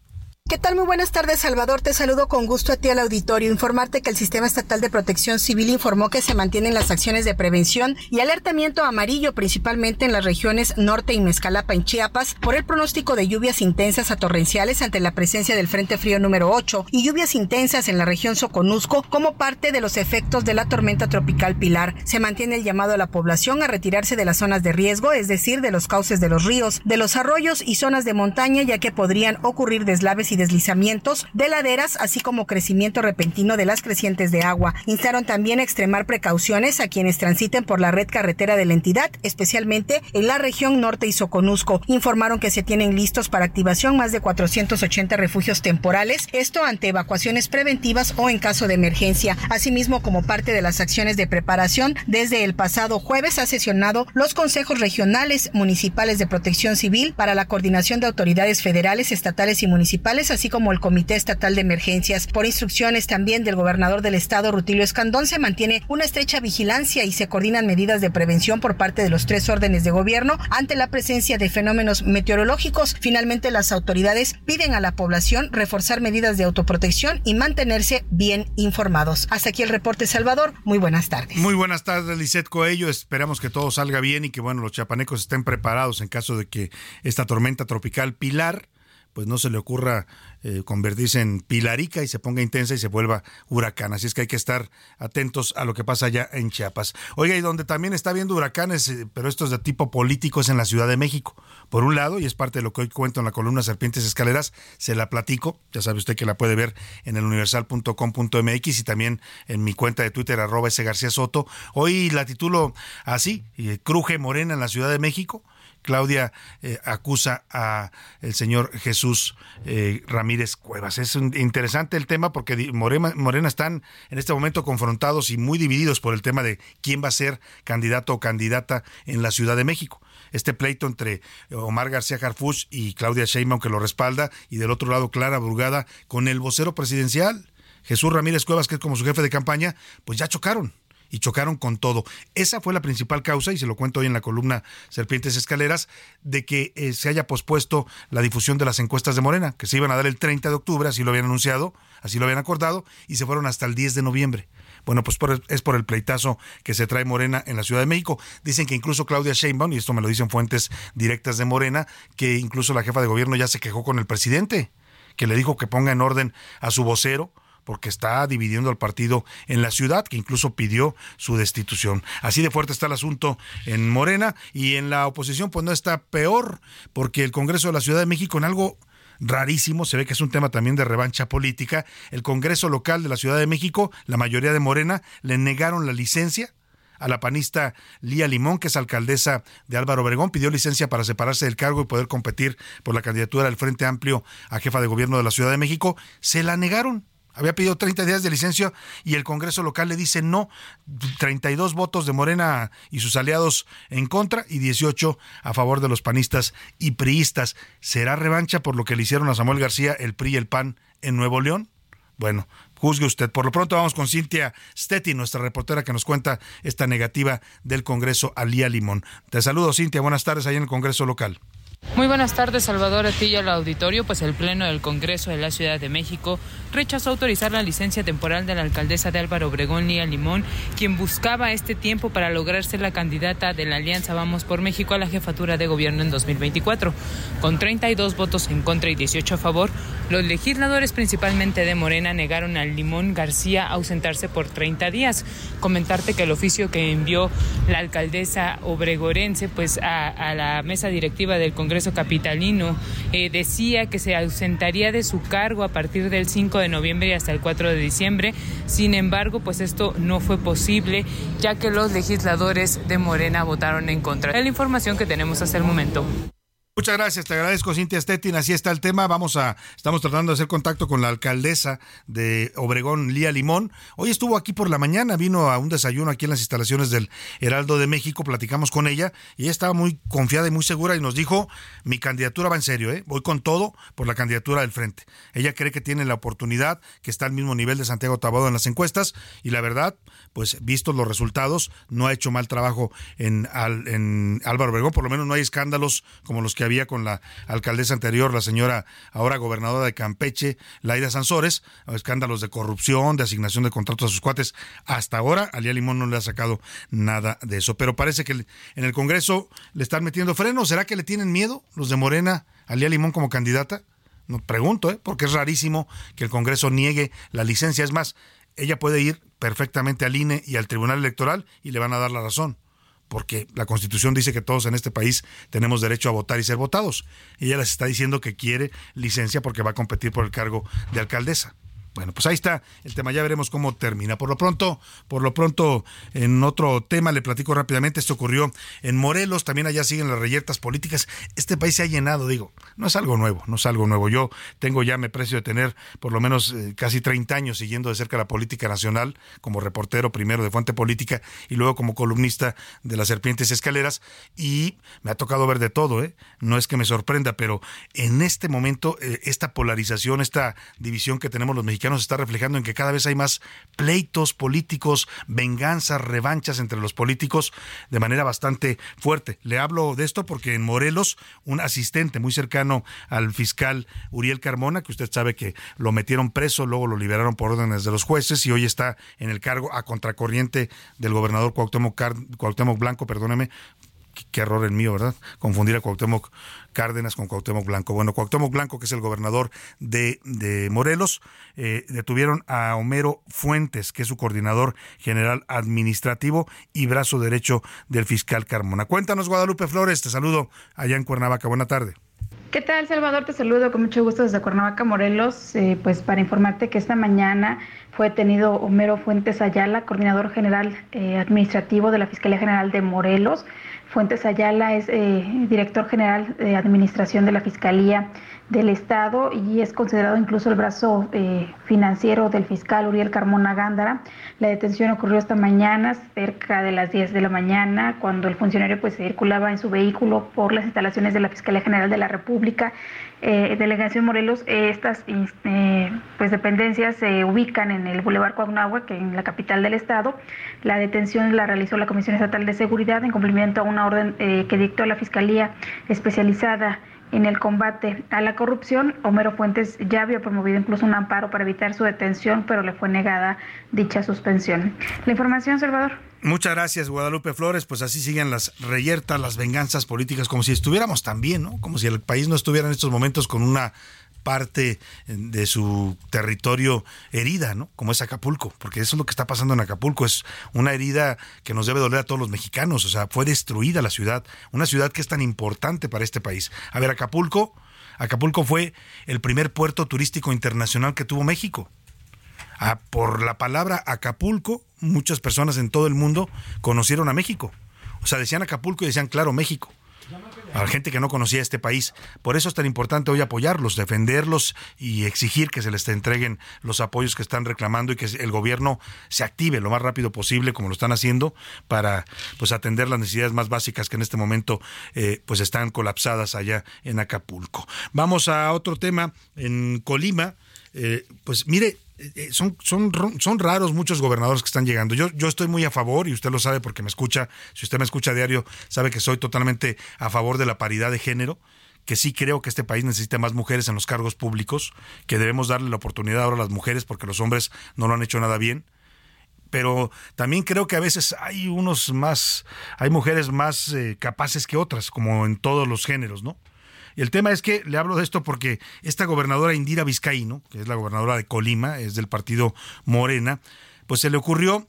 ¿Qué tal? Muy buenas tardes, Salvador. Te saludo con gusto a ti al auditorio. Informarte que el Sistema Estatal de Protección Civil informó que se mantienen las acciones de prevención y alertamiento amarillo, principalmente en las regiones norte y Mezcalapa en Chiapas, por el pronóstico de lluvias intensas a torrenciales ante la presencia del Frente Frío número 8 y lluvias intensas en la región Soconusco como parte de los efectos de la tormenta tropical Pilar. Se mantiene el llamado a la población a retirarse de las zonas de riesgo, es decir, de los cauces de los ríos, de los arroyos y zonas de montaña, ya que podrían ocurrir deslaves y deslizamientos de laderas, así como crecimiento repentino de las crecientes de agua. Instaron también a extremar precauciones a quienes transiten por la red carretera de la entidad, especialmente en la región norte y Soconusco. Informaron que se tienen listos para activación más de 480 refugios temporales, esto ante evacuaciones preventivas o en caso de emergencia. Asimismo, como parte de las acciones de preparación, desde el pasado jueves ha sesionado los consejos regionales municipales de protección civil para la coordinación de autoridades federales, estatales y municipales así como el Comité Estatal de Emergencias. Por instrucciones también del gobernador del estado, Rutilio Escandón, se mantiene una estrecha vigilancia y se coordinan medidas de prevención por parte de los tres órdenes de gobierno ante la presencia de fenómenos meteorológicos. Finalmente, las autoridades piden a la población reforzar medidas de autoprotección y mantenerse bien informados. Hasta aquí el reporte, Salvador. Muy buenas tardes. Muy buenas tardes, Lisette Coello. Esperamos que todo salga bien y que, bueno, los chapanecos estén preparados en caso de que esta tormenta tropical Pilar pues no se le ocurra eh, convertirse en pilarica y se ponga intensa y se vuelva huracán. Así es que hay que estar atentos a lo que pasa allá en Chiapas. Oiga, y donde también está viendo huracanes, eh, pero esto es de tipo político, es en la Ciudad de México. Por un lado, y es parte de lo que hoy cuento en la columna Serpientes Escaleras, se la platico, ya sabe usted que la puede ver en el universal.com.mx y también en mi cuenta de Twitter, arroba ese García Soto. Hoy la titulo así, eh, Cruje Morena en la Ciudad de México. Claudia eh, acusa a el señor Jesús eh, Ramírez Cuevas. Es interesante el tema porque Morena, están en este momento confrontados y muy divididos por el tema de quién va a ser candidato o candidata en la Ciudad de México. Este pleito entre Omar García Harfuch y Claudia Sheinbaum que lo respalda y del otro lado Clara Brugada con el vocero presidencial Jesús Ramírez Cuevas que es como su jefe de campaña, pues ya chocaron y chocaron con todo. Esa fue la principal causa, y se lo cuento hoy en la columna Serpientes Escaleras, de que eh, se haya pospuesto la difusión de las encuestas de Morena, que se iban a dar el 30 de octubre, así lo habían anunciado, así lo habían acordado, y se fueron hasta el 10 de noviembre. Bueno, pues es por el pleitazo que se trae Morena en la Ciudad de México. Dicen que incluso Claudia Sheinbaum, y esto me lo dicen fuentes directas de Morena, que incluso la jefa de gobierno ya se quejó con el presidente, que le dijo que ponga en orden a su vocero, porque está dividiendo al partido en la ciudad, que incluso pidió su destitución. Así de fuerte está el asunto en Morena y en la oposición pues no está peor, porque el Congreso de la Ciudad de México en algo rarísimo, se ve que es un tema también de revancha política, el Congreso local de la Ciudad de México, la mayoría de Morena, le negaron la licencia a la panista Lía Limón, que es alcaldesa de Álvaro Obregón, pidió licencia para separarse del cargo y poder competir por la candidatura del Frente Amplio a jefa de gobierno de la Ciudad de México. Se la negaron había pedido 30 días de licencia y el Congreso local le dice no, 32 votos de Morena y sus aliados en contra y 18 a favor de los panistas y priistas. ¿Será revancha por lo que le hicieron a Samuel García, el PRI y el PAN en Nuevo León? Bueno, juzgue usted. Por lo pronto vamos con Cintia Stetti, nuestra reportera que nos cuenta esta negativa del Congreso a Limón. Te saludo, Cintia. Buenas tardes ahí en el Congreso local. Muy buenas tardes, Salvador Astilla, al auditorio. Pues el Pleno del Congreso de la Ciudad de México rechazó autorizar la licencia temporal de la alcaldesa de Álvaro Obregón, Lía Limón, quien buscaba este tiempo para lograr ser la candidata de la Alianza Vamos por México a la jefatura de gobierno en 2024. Con 32 votos en contra y 18 a favor, los legisladores, principalmente de Morena, negaron a Limón García ausentarse por 30 días. Comentarte que el oficio que envió la alcaldesa obregorense pues a, a la mesa directiva del Congreso capitalino eh, decía que se ausentaría de su cargo a partir del 5 de noviembre y hasta el 4 de diciembre. Sin embargo, pues esto no fue posible ya que los legisladores de Morena votaron en contra. Es la información que tenemos hasta el momento. Muchas gracias, te agradezco Cintia Stettin, así está el tema, vamos a, estamos tratando de hacer contacto con la alcaldesa de Obregón, Lía Limón. Hoy estuvo aquí por la mañana, vino a un desayuno aquí en las instalaciones del Heraldo de México, platicamos con ella y ella estaba muy confiada y muy segura y nos dijo, mi candidatura va en serio, ¿eh? voy con todo por la candidatura del frente. Ella cree que tiene la oportunidad, que está al mismo nivel de Santiago Tabado en las encuestas y la verdad, pues vistos los resultados, no ha hecho mal trabajo en, en Álvaro Obregón, por lo menos no hay escándalos como los que había con la alcaldesa anterior, la señora ahora gobernadora de Campeche, Laida Sansores, escándalos de corrupción, de asignación de contratos a sus cuates. Hasta ahora, Alía Limón no le ha sacado nada de eso. Pero parece que en el Congreso le están metiendo freno. ¿Será que le tienen miedo los de Morena a Alía Limón como candidata? No pregunto, ¿eh? porque es rarísimo que el Congreso niegue la licencia. Es más, ella puede ir perfectamente al INE y al Tribunal Electoral y le van a dar la razón porque la Constitución dice que todos en este país tenemos derecho a votar y ser votados. Ella les está diciendo que quiere licencia porque va a competir por el cargo de alcaldesa. Bueno, pues ahí está el tema, ya veremos cómo termina. Por lo pronto, por lo pronto, en otro tema le platico rápidamente, esto ocurrió en Morelos, también allá siguen las reyertas políticas. Este país se ha llenado, digo, no es algo nuevo, no es algo nuevo. Yo tengo ya, me precio de tener por lo menos eh, casi 30 años siguiendo de cerca la política nacional, como reportero primero de Fuente Política y luego como columnista de las Serpientes Escaleras, y me ha tocado ver de todo, ¿eh? No es que me sorprenda, pero en este momento, eh, esta polarización, esta división que tenemos los mexicanos, se está reflejando en que cada vez hay más pleitos políticos, venganzas, revanchas entre los políticos de manera bastante fuerte. Le hablo de esto porque en Morelos, un asistente muy cercano al fiscal Uriel Carmona, que usted sabe que lo metieron preso, luego lo liberaron por órdenes de los jueces y hoy está en el cargo a contracorriente del gobernador Cuauhtémoc, Cuauhtémoc Blanco, perdóneme, qué error el mío, ¿verdad? Confundir a Cuauhtémoc Cárdenas con Cuauhtémoc Blanco. Bueno, Cuauhtémoc Blanco, que es el gobernador de, de Morelos, eh, detuvieron a Homero Fuentes, que es su coordinador general administrativo y brazo derecho del fiscal Carmona. Cuéntanos, Guadalupe Flores, te saludo allá en Cuernavaca. Buena tarde. ¿Qué tal, Salvador? Te saludo con mucho gusto desde Cuernavaca, Morelos, eh, pues para informarte que esta mañana fue detenido Homero Fuentes Ayala, coordinador general eh, administrativo de la Fiscalía General de Morelos. Fuentes Ayala es eh, director general de Administración de la Fiscalía del Estado y es considerado incluso el brazo eh, financiero del fiscal Uriel Carmona Gándara. La detención ocurrió esta mañana, cerca de las 10 de la mañana, cuando el funcionario pues circulaba en su vehículo por las instalaciones de la Fiscalía General de la República. Eh, Delegación Morelos, estas pues dependencias se ubican en el Boulevard Coagnagua, que en la capital del estado. La detención la realizó la Comisión Estatal de Seguridad en cumplimiento a una orden eh, que dictó la Fiscalía especializada en el combate a la corrupción. Homero Fuentes ya había promovido incluso un amparo para evitar su detención, pero le fue negada dicha suspensión. La información, Salvador. Muchas gracias, Guadalupe Flores. Pues así siguen las reyertas, las venganzas políticas, como si estuviéramos también, ¿no? Como si el país no estuviera en estos momentos con una parte de su territorio herida, ¿no? Como es Acapulco, porque eso es lo que está pasando en Acapulco, es una herida que nos debe doler a todos los mexicanos, o sea, fue destruida la ciudad, una ciudad que es tan importante para este país. A ver, Acapulco, Acapulco fue el primer puerto turístico internacional que tuvo México. Por la palabra Acapulco, muchas personas en todo el mundo conocieron a México. O sea, decían Acapulco y decían, claro, México a la gente que no conocía este país. Por eso es tan importante hoy apoyarlos, defenderlos y exigir que se les entreguen los apoyos que están reclamando y que el gobierno se active lo más rápido posible, como lo están haciendo, para pues atender las necesidades más básicas que en este momento eh, pues están colapsadas allá en Acapulco. Vamos a otro tema en Colima. Eh, pues mire, eh, son, son, son raros muchos gobernadores que están llegando. Yo, yo estoy muy a favor, y usted lo sabe porque me escucha, si usted me escucha a diario, sabe que soy totalmente a favor de la paridad de género que sí creo que este país necesita más mujeres en los cargos públicos, que debemos darle la oportunidad ahora a las mujeres porque los hombres no lo han hecho nada bien pero también creo que a veces hay unos más, hay mujeres más eh, capaces que otras, como en todos los géneros, ¿no? El tema es que le hablo de esto porque esta gobernadora Indira Vizcaíno, que es la gobernadora de Colima, es del partido Morena, pues se le ocurrió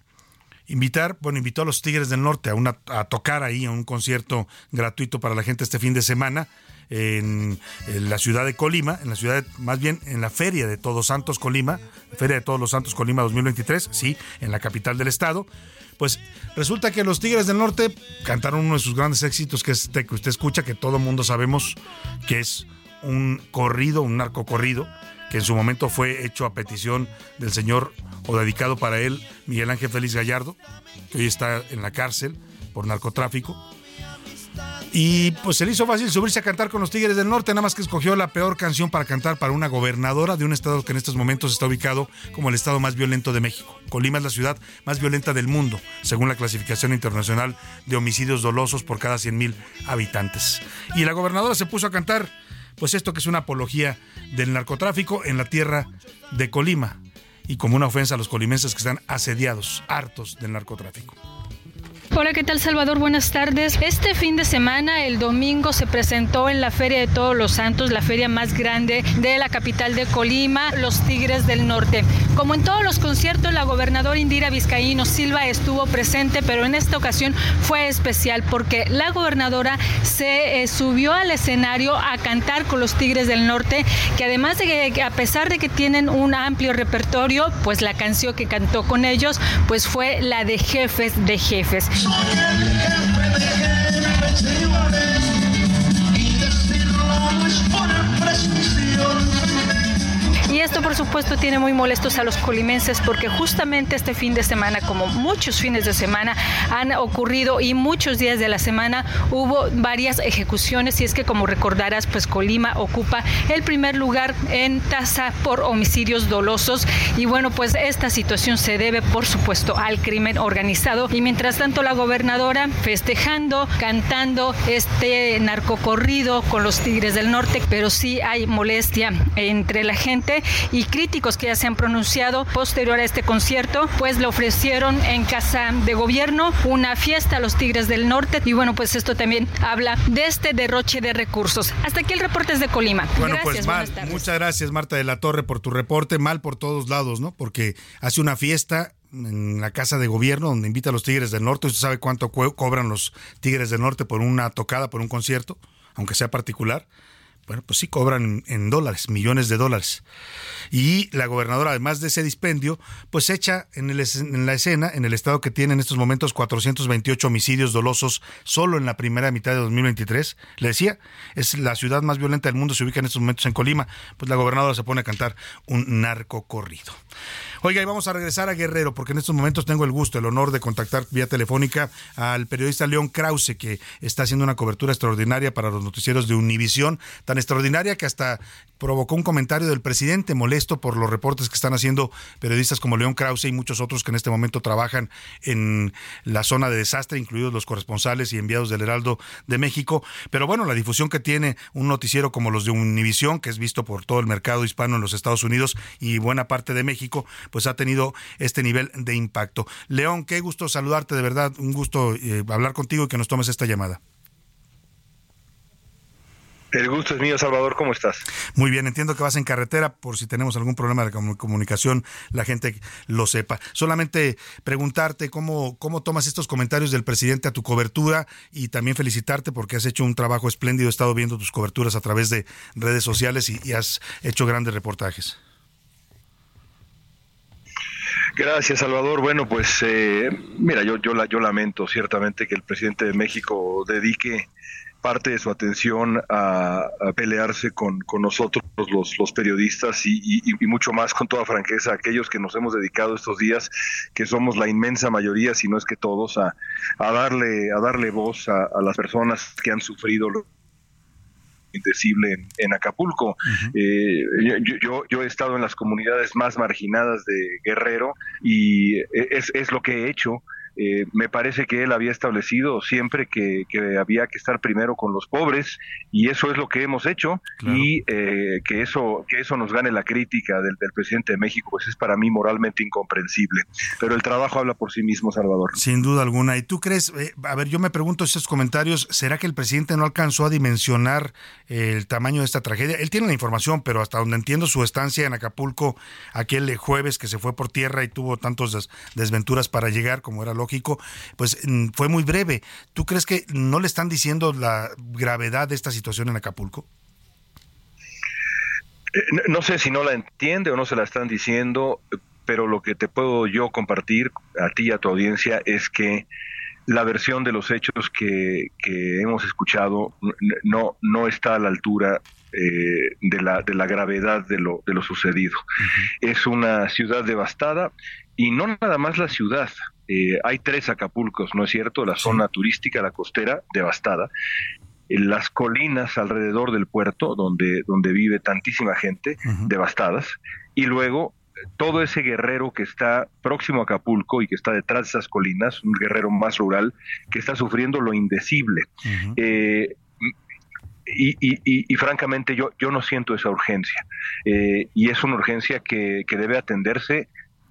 invitar, bueno, invitó a los Tigres del Norte a, una, a tocar ahí a un concierto gratuito para la gente este fin de semana en, la ciudad de Colima, en la ciudad, más bien en la Feria de Todos Santos Colima, Feria de Todos los Santos Colima 2023, sí, en la capital del estado. Pues resulta que los Tigres del Norte cantaron uno de sus grandes éxitos, que es este que usted escucha, que todo mundo sabemos que es un corrido, un narco corrido, que en su momento fue hecho a petición del señor o dedicado para él, Miguel Ángel Félix Gallardo, que hoy está en la cárcel por narcotráfico. Y pues se le hizo fácil subirse a cantar con los Tigres del Norte, nada más que escogió la peor canción para cantar para una gobernadora de un estado que en estos momentos está ubicado como el estado más violento de México. Colima es la ciudad más violenta del mundo, según la clasificación internacional de homicidios dolosos por cada 100.000 habitantes. Y la gobernadora se puso a cantar, pues esto que es una apología del narcotráfico en la tierra de Colima y como una ofensa a los colimenses que están asediados, hartos del narcotráfico. Hola, ¿qué tal Salvador? Buenas tardes. Este fin de semana, el domingo, se presentó en la Feria de Todos los Santos, la feria más grande de la capital de Colima, los Tigres del Norte. Como en todos los conciertos, la gobernadora Indira Vizcaíno Silva estuvo presente, pero en esta ocasión fue especial porque la gobernadora se eh, subió al escenario a cantar con los Tigres del Norte, que además de que a pesar de que tienen un amplio repertorio, pues la canción que cantó con ellos, pues fue la de Jefes de Jefes. Soy el esto, por supuesto, tiene muy molestos a los colimenses porque justamente este fin de semana, como muchos fines de semana han ocurrido y muchos días de la semana hubo varias ejecuciones. Y es que como recordarás, pues Colima ocupa el primer lugar en tasa por homicidios dolosos. Y bueno, pues esta situación se debe, por supuesto, al crimen organizado. Y mientras tanto la gobernadora festejando, cantando este narcocorrido con los Tigres del Norte, pero sí hay molestia entre la gente y críticos que ya se han pronunciado posterior a este concierto, pues le ofrecieron en casa de gobierno una fiesta a los Tigres del Norte y bueno, pues esto también habla de este derroche de recursos. Hasta aquí el reporte es de Colima. Bueno, pues mal, muchas gracias Marta de la Torre por tu reporte, mal por todos lados, ¿no? Porque hace una fiesta en la casa de gobierno donde invita a los Tigres del Norte. ¿Usted sabe cuánto cobran los Tigres del Norte por una tocada, por un concierto, aunque sea particular? Bueno, pues sí cobran en dólares, millones de dólares. Y la gobernadora, además de ese dispendio, pues echa en, el, en la escena, en el estado que tiene en estos momentos 428 homicidios dolosos solo en la primera mitad de 2023. Le decía, es la ciudad más violenta del mundo, se ubica en estos momentos en Colima. Pues la gobernadora se pone a cantar un narco corrido. Oiga, y vamos a regresar a Guerrero, porque en estos momentos tengo el gusto, el honor de contactar vía telefónica al periodista León Krause, que está haciendo una cobertura extraordinaria para los noticieros de Univisión, tan extraordinaria que hasta provocó un comentario del presidente molesto por los reportes que están haciendo periodistas como León Krause y muchos otros que en este momento trabajan en la zona de desastre, incluidos los corresponsales y enviados del Heraldo de México. Pero bueno, la difusión que tiene un noticiero como los de Univisión, que es visto por todo el mercado hispano en los Estados Unidos y buena parte de México, pues ha tenido este nivel de impacto. León, qué gusto saludarte, de verdad, un gusto eh, hablar contigo y que nos tomes esta llamada. El gusto es mío, Salvador, ¿cómo estás? Muy bien, entiendo que vas en carretera por si tenemos algún problema de comunicación, la gente lo sepa. Solamente preguntarte cómo, cómo tomas estos comentarios del presidente a tu cobertura y también felicitarte porque has hecho un trabajo espléndido, he estado viendo tus coberturas a través de redes sociales y has hecho grandes reportajes. Gracias, Salvador. Bueno, pues eh, mira, yo, yo, la, yo lamento ciertamente que el presidente de México dedique parte de su atención a, pelearse con, con, nosotros los, los periodistas y, mucho más con toda franqueza aquellos que nos hemos dedicado estos días, que somos la inmensa mayoría, si no es que todos, a, a darle, a darle voz a, a las personas que han sufrido indecible en, Acapulco. Eh, yo, yo, he estado en las comunidades más marginadas de Guerrero y es, es lo que he hecho eh, me parece que él había establecido siempre que, había que estar primero con los pobres y eso es lo que hemos hecho y eh, que eso que eso nos gane la crítica del, presidente de México pues es para mí moralmente incomprensible. Pero el trabajo habla por sí mismo Salvador. Sin duda alguna. Y tú crees eh, a ver yo me pregunto esos comentarios será que el presidente no alcanzó a dimensionar el tamaño de esta tragedia él tiene la información pero hasta donde entiendo su estancia en Acapulco aquel jueves que se fue por tierra y tuvo tantas desventuras para llegar como era lógico, pues mm, fue muy breve. ¿Tú crees que no le están diciendo la gravedad de esta situación en Acapulco? Eh, no sé si no la entiende o no se la están diciendo, pero lo que te puedo yo compartir a ti y a tu audiencia es que la versión de los hechos que, hemos escuchado no, no está a la altura eh, de, la, de la gravedad de lo, de lo sucedido. Es una ciudad devastada y no nada más la ciudad. Eh, hay tres Acapulcos, ¿no es cierto? La zona turística, la costera, devastada. las colinas alrededor del puerto, donde, donde vive tantísima gente, devastadas. Y luego todo ese guerrero que está próximo a Acapulco y que está detrás de esas colinas, un guerrero más rural, que está sufriendo lo indecible. Eh, y, francamente yo, yo no siento esa urgencia. Eh, y es una urgencia que, que debe atenderse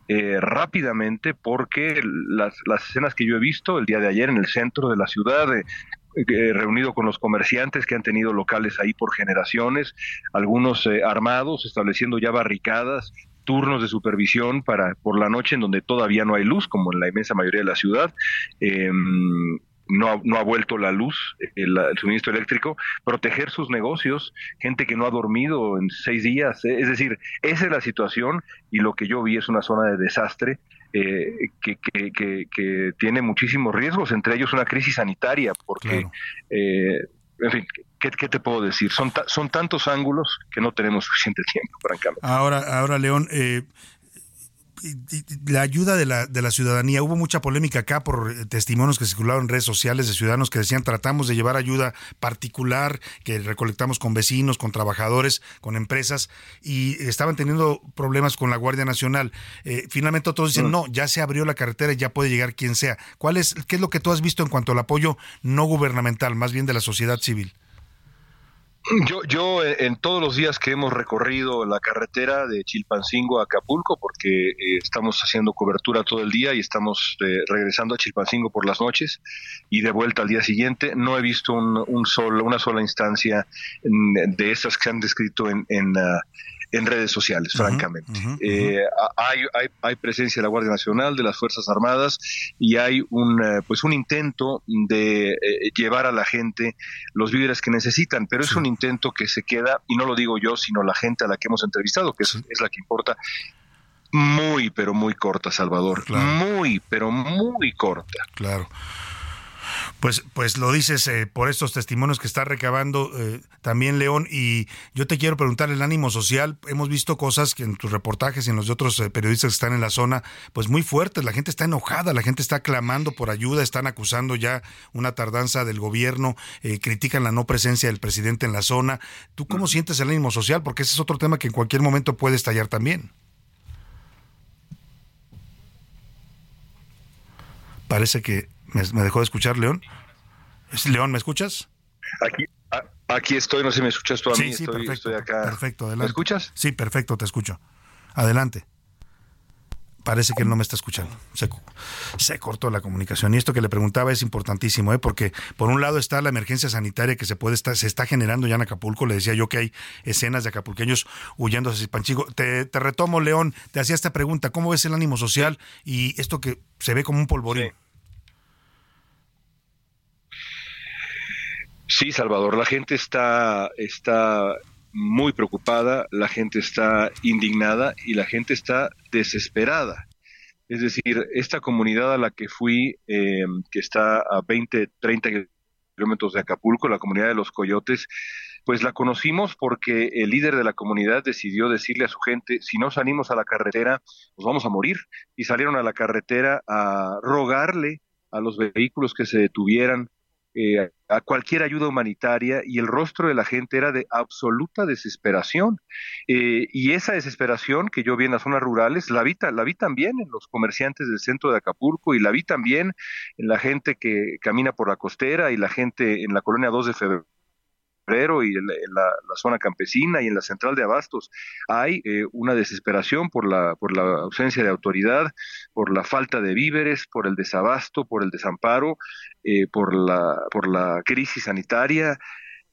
eh, rápidamente porque las, las, escenas que yo he visto el día de ayer en el centro de la ciudad, eh, reunido con los comerciantes que han tenido locales ahí por generaciones, algunos eh, armados, estableciendo ya barricadas, turnos de supervisión para por la noche en donde todavía no hay luz, como en la inmensa mayoría de la ciudad. Eh, no ha, no ha vuelto la luz, el, suministro eléctrico, proteger sus negocios, gente que no ha dormido en seis días. Eh, es decir, esa es la situación y lo que yo vi es una zona de desastre eh, que, que, que, tiene muchísimos riesgos, entre ellos una crisis sanitaria, porque, eh, en fin, ¿qué, te puedo decir? Son, son tantos ángulos que no tenemos suficiente tiempo, francamente. Ahora, ahora León, eh, la ayuda de la, de la ciudadanía. Hubo mucha polémica acá por eh, testimonios que circularon en redes sociales de ciudadanos que decían tratamos de llevar ayuda particular que recolectamos con vecinos, con trabajadores, con empresas y estaban teniendo problemas con la Guardia Nacional. Eh, finalmente todos dicen, mm. no, ya se abrió la carretera y ya puede llegar quien sea. ¿Cuál es, ¿Qué es lo que tú has visto en cuanto al apoyo no gubernamental, más bien de la sociedad civil? Yo, yo eh, en todos los días que hemos recorrido la carretera de Chilpancingo a Acapulco, porque eh, estamos haciendo cobertura todo el día y estamos eh, regresando a Chilpancingo por las noches y de vuelta al día siguiente, no he visto un, un solo, una sola instancia mm, de esas que han descrito en, en, ah, en redes sociales, francamente. Eh, hay, hay, hay, presencia de la Guardia Nacional, de las Fuerzas Armadas y hay un, eh, pues un intento de eh, llevar a la gente los víveres que necesitan, pero es un intento que se queda, y no lo digo yo, sino la gente a la que hemos entrevistado, que es, la que importa, muy, pero muy corta, Salvador. Muy, pero muy corta. Claro. Pues, pues lo dices eh, por estos testimonios que está recabando eh, también León y yo te quiero preguntar el ánimo social. Hemos visto cosas que en tus reportajes y en los de otros eh, periodistas que están en la zona, pues muy fuertes. La gente está enojada, la gente está clamando por ayuda, están acusando ya una tardanza del gobierno, critican la no presencia del presidente en la zona. ¿Tú cómo sientes el ánimo social? Porque ese es otro tema que en cualquier momento puede estallar también. Parece que ¿Me, dejó de escuchar, León? León, ¿me escuchas? Aquí, aquí estoy, no sé si me escuchas tú a mí, sí, estoy, perfecto, acá. Perfecto, adelante. ¿Me escuchas? Sí, perfecto, te escucho. Adelante. Parece que él no me está escuchando. Se, se, cortó la comunicación. Y esto que le preguntaba es importantísimo, ¿eh? porque por un lado está la emergencia sanitaria que se puede estar, se está generando ya en Acapulco. Le decía yo que hay escenas de acapulqueños huyendo hacia Panchigo. Te, te retomo, León. Te hacía esta pregunta: ¿cómo ves el ánimo social y esto que se ve como un polvorín? Sí, Salvador, la gente está, está muy preocupada, la gente está indignada y la gente está desesperada. Es decir, esta comunidad a la que fui, eh, que está a 20, 30 kilómetros de Acapulco, la comunidad de los Coyotes, pues la conocimos porque el líder de la comunidad decidió decirle a su gente, si no salimos a la carretera, nos vamos a morir. Y salieron a la carretera a rogarle a los vehículos que se detuvieran eh, a cualquier ayuda humanitaria y el rostro de la gente era de absoluta desesperación. Eh, y esa desesperación que yo vi en las zonas rurales, la vi, la vi también en los comerciantes del centro de Acapulco y la vi también en la gente que camina por la costera y la gente en la colonia 2 de febrero y en la, zona campesina y en la central de abastos hay eh, una desesperación por la, por la ausencia de autoridad, por la falta de víveres, por el desabasto, por el desamparo, eh, por, la, por la crisis sanitaria.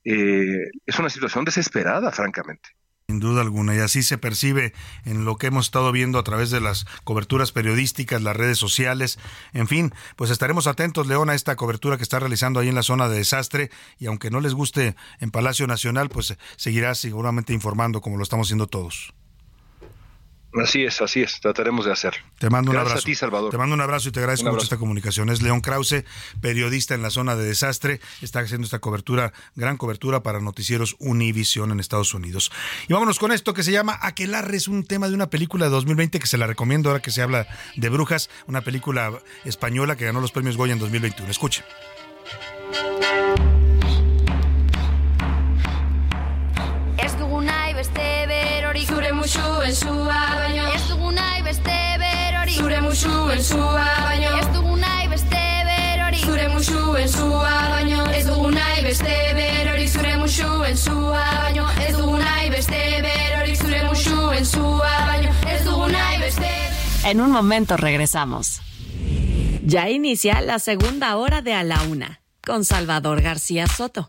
Eh, es una situación desesperada, francamente. Sin duda alguna, y así se percibe en lo que hemos estado viendo a través de las coberturas periodísticas, las redes sociales, en fin, pues estaremos atentos, León, a esta cobertura que está realizando ahí en la zona de desastre, y aunque no les guste en Palacio Nacional, pues seguirá seguramente informando como lo estamos haciendo todos. Así es, así es, trataremos de hacerlo. Te mando un Gracias abrazo. a ti, Salvador. Te mando un abrazo y te agradezco mucho esta comunicación. Es León Krause, periodista en la zona de desastre, está haciendo esta cobertura, gran cobertura para noticieros Univisión en Estados Unidos. Y vámonos con esto que se llama Aquelarre, es un tema de una película de 2020 que se la recomiendo ahora que se habla de brujas, una película española que ganó los premios Goya en 2021. Escuchen. Musuen zua baino Ez dugu nahi beste berorik Zure musuen zua baino Ez dugu nahi beste berorik Zure musuen zua baino Ez dugu nahi beste berorik Zure musuen zua baino Ez dugu nahi beste berorik Zure musuen zua baino Ez dugu nahi beste En un momento regresamos. Ya inicia la segunda hora de A la Una con Salvador García Soto.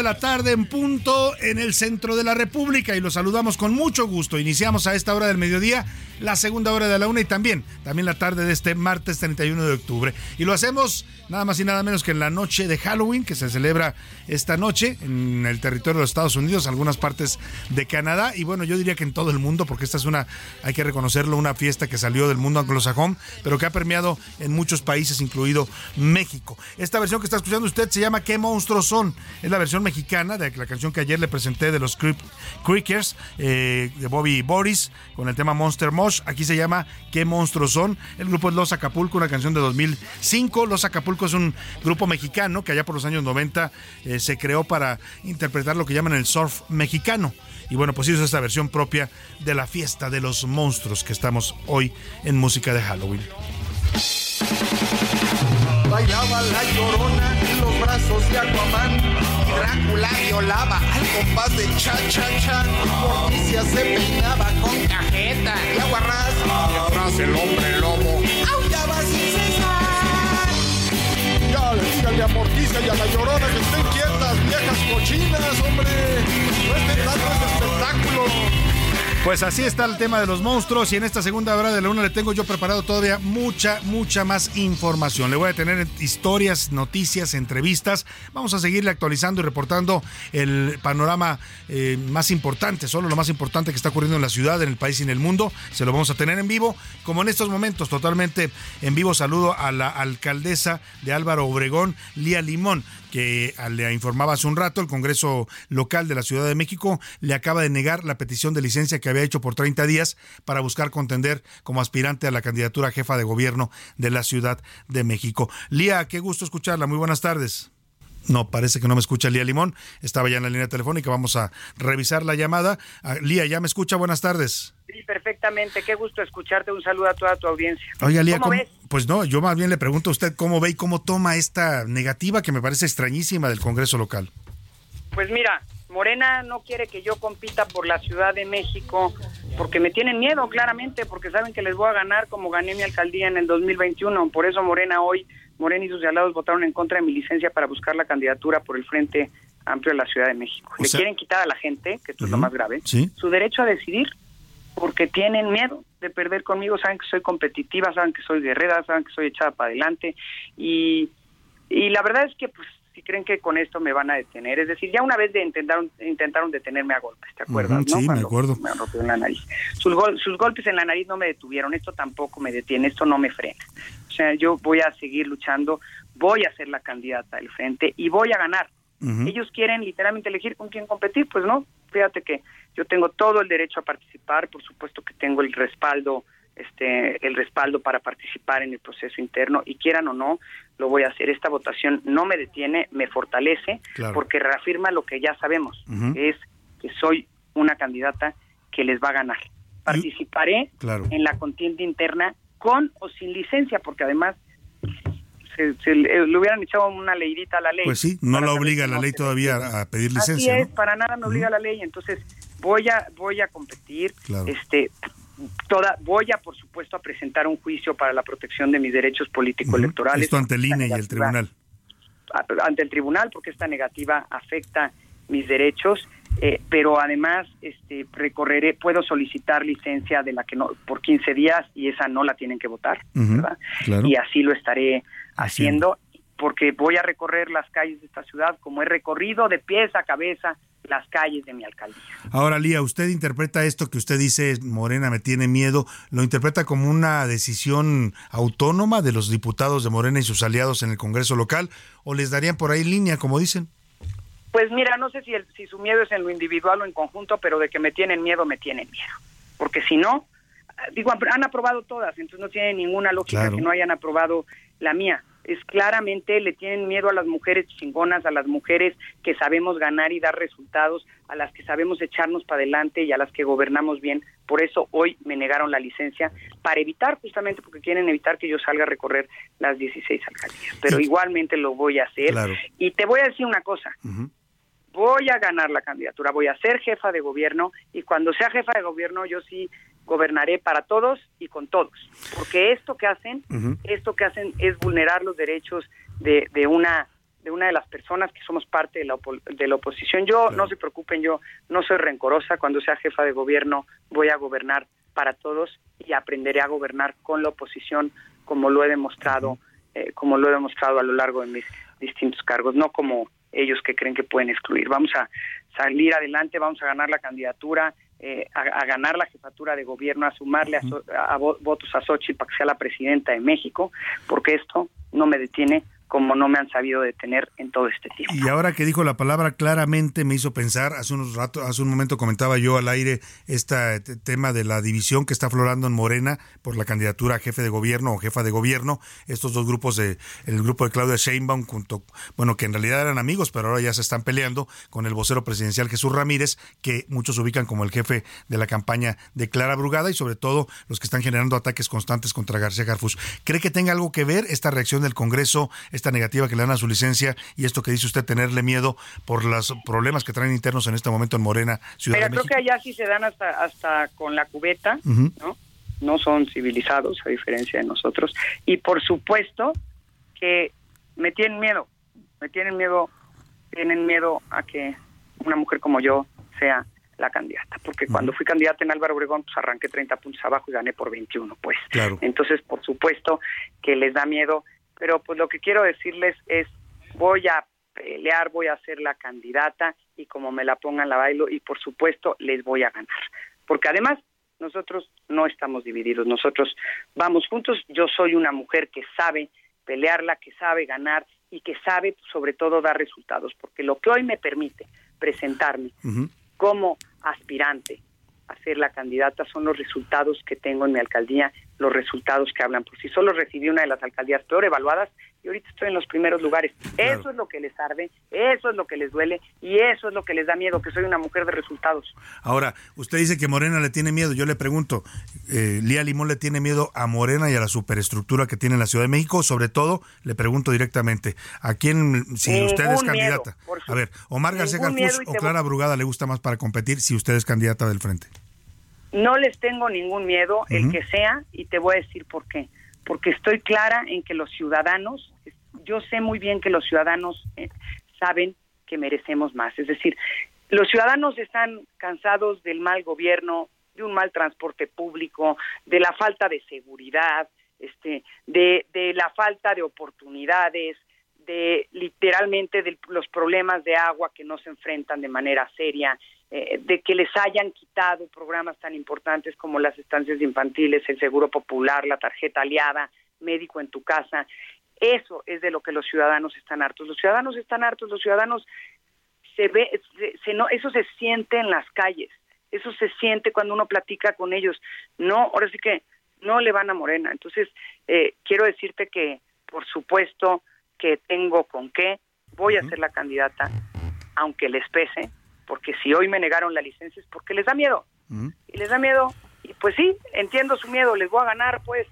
De la tarde en punto en el centro de la República y los saludamos con mucho gusto. Iniciamos a esta hora del mediodía la segunda hora de la una y también, también la tarde de este martes 31 de octubre. Y lo hacemos nada más y nada menos que en la noche de Halloween que se celebra esta noche en el territorio de los Estados Unidos, algunas partes de Canadá y bueno, yo diría que en todo el mundo porque esta es una, hay que reconocerlo, una fiesta que salió del mundo anglosajón, pero que ha permeado en muchos países, incluido México. Esta versión que está escuchando usted se llama ¿Qué monstruos son? Es la versión mexicana de la canción que ayer le presenté de los Creakers, eh, de Bobby Boris, con el tema Monster Aquí se llama ¿Qué monstruos son? El grupo es Los Acapulco, una canción de 2005. Los Acapulco es un grupo mexicano que allá por los años 90 eh, se creó para interpretar lo que llaman el surf mexicano. Y bueno, pues hizo esta versión propia de la fiesta de los monstruos que estamos hoy en música de Halloween. Bailaba la llorona en los brazos de Aquaman y Drácula violaba al compás de cha cha cha. Morticia se peinaba con cajeta y aguarrás. Detrás el hombre lobo aullaba sin cesar. Ya, dígale a Morticia y a la llorona que estén quietas, viejas cochinas, hombre. No estén dando ese espectáculo. Pues así está el tema de los monstruos y en esta segunda hora de la una le tengo yo preparado todavía mucha, mucha más información. Le voy a tener historias, noticias, entrevistas. Vamos a seguirle actualizando y reportando el panorama eh, más importante, solo lo más importante que está ocurriendo en la ciudad, en el país y en el mundo. Se lo vamos a tener en vivo, como en estos momentos, totalmente en vivo. Saludo a la alcaldesa de Álvaro Obregón, Lía Limón, que le informaba hace un rato, el Congreso local de la Ciudad de México le acaba de negar la petición de licencia que que había hecho por 30 días para buscar contender como aspirante a la candidatura jefa de gobierno de la Ciudad de México. Lía, qué gusto escucharla. Muy buenas tardes. No, parece que no me escucha Lía Limón. Estaba ya en la línea telefónica. Vamos a revisar la llamada. Ah, Lía, ¿ya me escucha? Buenas tardes. Sí, perfectamente. Qué gusto escucharte. Un saludo a toda tu audiencia. Oiga, Lía, ¿Cómo ¿cómo- ves? pues no, yo más bien le pregunto a usted cómo ve y cómo toma esta negativa que me parece extrañísima del Congreso local. Pues mira, Morena no quiere que yo compita por la Ciudad de México porque me tienen miedo, claramente, porque saben que les voy a ganar como gané mi alcaldía en el 2021. Por eso Morena hoy, Morena y sus aliados votaron en contra de mi licencia para buscar la candidatura por el Frente Amplio de la Ciudad de México. O Le sea- quieren quitar a la gente, que esto es lo más grave, sí. su derecho a decidir porque tienen miedo de perder conmigo, saben que soy competitiva, saben que soy guerrera, saben que soy echada para adelante y, y la verdad es que pues si creen que con esto me van a detener, es decir, ya una vez de intentaron intentaron detenerme a golpes, ¿te acuerdas? No? sí, me acuerdo. Me rompió en la nariz. Sus, gol- sus golpes en la nariz no me detuvieron, esto tampoco me detiene, esto no me frena. O sea, yo voy a seguir luchando, voy a ser la candidata del frente y voy a ganar. Ellos quieren literalmente elegir con quién competir, pues no. Fíjate que yo tengo todo el derecho a participar, por supuesto que tengo el respaldo, este, el respaldo para participar en el proceso interno y quieran o no, lo voy a hacer. Esta votación no me detiene, me fortalece, Claro. porque reafirma lo que ya sabemos, que es que soy una candidata que les va a ganar. Participaré Claro. en la contienda interna con o sin licencia, porque además se, se le, hubieran echado una leidita a la ley. Pues sí, no la obliga la ley todavía a pedir licencia, Así es, ¿no? para nada me obliga la ley, entonces voy a voy a competir, Claro. este toda voy a por supuesto a presentar un juicio para la protección de mis derechos político electorales Esto ante el INE y el tribunal. ante el tribunal porque esta negativa afecta mis derechos, eh, pero además este recorreré puedo solicitar licencia de la que no por 15 días y esa no la tienen que votar, ¿verdad? claro. Y así lo estaré haciendo porque voy a recorrer las calles de esta ciudad como he recorrido de pies a cabeza las calles de mi alcaldía. Ahora, Lía, ¿usted interpreta esto que usted dice, Morena me tiene miedo, lo interpreta como una decisión autónoma de los diputados de Morena y sus aliados en el Congreso local o les darían por ahí línea, como dicen? Pues mira, no sé si, el, si su miedo es en lo individual o en conjunto, pero de que me tienen miedo, me tienen miedo. Porque si no, digo, han aprobado todas, entonces no tiene ninguna lógica Claro. que no hayan aprobado la mía. Es claramente, le tienen miedo a las mujeres chingonas, a las mujeres que sabemos ganar y dar resultados, a las que sabemos echarnos para adelante y a las que gobernamos bien. Por eso hoy me negaron la licencia, para evitar justamente, porque quieren evitar que yo salga a recorrer las 16 alcaldías. Pero igualmente lo voy a hacer. Claro. Y te voy a decir una cosa, voy a ganar la candidatura, voy a ser jefa de gobierno y cuando sea jefa de gobierno yo sí gobernaré para todos y con todos, porque esto que hacen, esto que hacen es vulnerar los derechos de, de una de una de las personas que somos parte de la, opo- de la oposición. Yo, no se preocupen, yo no soy rencorosa. Cuando sea jefa de gobierno voy a gobernar para todos y aprenderé a gobernar con la oposición como lo he demostrado, eh, como lo he demostrado a lo largo de mis distintos cargos, no como ellos que creen que pueden excluir. Vamos a salir adelante, vamos a ganar la candidatura, eh, a, a ganar la jefatura de gobierno, a sumarle a, so- a vo- votos a Xochitl para que sea la presidenta de México, porque esto no me detiene como no me han sabido detener en todo este tiempo. Y ahora que dijo la palabra claramente me hizo pensar, hace unos rato, hace un momento comentaba yo al aire este tema de la división que está aflorando en Morena por la candidatura a jefe de gobierno o jefa de gobierno, estos dos grupos de el grupo de Claudia Sheinbaum junto, bueno, que en realidad eran amigos, pero ahora ya se están peleando con el vocero presidencial Jesús Ramírez, que muchos ubican como el jefe de la campaña de Clara Brugada y sobre todo los que están generando ataques constantes contra García Garfus. ¿Cree que tenga algo que ver esta reacción del Congreso, esta negativa que le dan a su licencia y esto que dice usted tenerle miedo por los problemas que traen internos en este momento en Morena, Ciudad Mira, de creo México? que allá sí se dan hasta, hasta con la cubeta. ¿no? No son civilizados, a diferencia de nosotros. Y por supuesto que me tienen miedo, me tienen miedo, tienen miedo a que una mujer como yo sea la candidata. Porque cuando fui candidata en Álvaro Obregón, pues arranqué 30 puntos abajo y gané por 21, pues. Claro. Entonces, por supuesto que les da miedo, pero pues lo que quiero decirles es, voy a pelear, voy a ser la candidata y como me la pongan la bailo y por supuesto les voy a ganar. Porque además nosotros no estamos divididos, nosotros vamos juntos, yo soy una mujer que sabe pelearla, que sabe ganar y que sabe sobre todo dar resultados, porque lo que hoy me permite presentarme como aspirante a ser la candidata son los resultados que tengo en mi alcaldía, los resultados que hablan por sí. Solo recibí una de las alcaldías peor evaluadas y ahorita estoy en los primeros lugares. Eso es lo que les arde, eso es lo que les duele y eso es lo que les da miedo, que soy una mujer de resultados. Ahora, usted dice que Morena le tiene miedo. Yo le pregunto, eh, ¿Lía Limón le tiene miedo a Morena y a la superestructura que tiene en la Ciudad de México? Sobre todo, le pregunto directamente, ¿a quién, si usted es candidata? a ver, Omar García Garfus o Clara Brugada le gusta más para competir si usted es candidata del frente? No les tengo ningún miedo, el que sea, y te voy a decir por qué. Porque estoy clara en que los ciudadanos, yo sé muy bien que los ciudadanos eh, saben que merecemos más. Es decir, los ciudadanos están cansados del mal gobierno, de un mal transporte público, de la falta de seguridad, este, de, de la falta de oportunidades, de literalmente de los problemas de agua que no se enfrentan de manera seria, eh, de que les hayan quitado programas tan importantes como las estancias infantiles, el seguro popular, la tarjeta aliada, médico en tu casa. Eso es de lo que los ciudadanos están hartos. Los ciudadanos están hartos, los ciudadanos se ve, se, no, eso se siente en las calles, eso se siente cuando uno platica con ellos. No, ahora sí que no le van a Morena. Entonces, eh, quiero decirte que, por supuesto, que tengo con qué, voy a ser la candidata, aunque les pese, porque si hoy me negaron la licencia es porque les da miedo. Y les da miedo, y pues sí, entiendo su miedo, les voy a ganar, pues.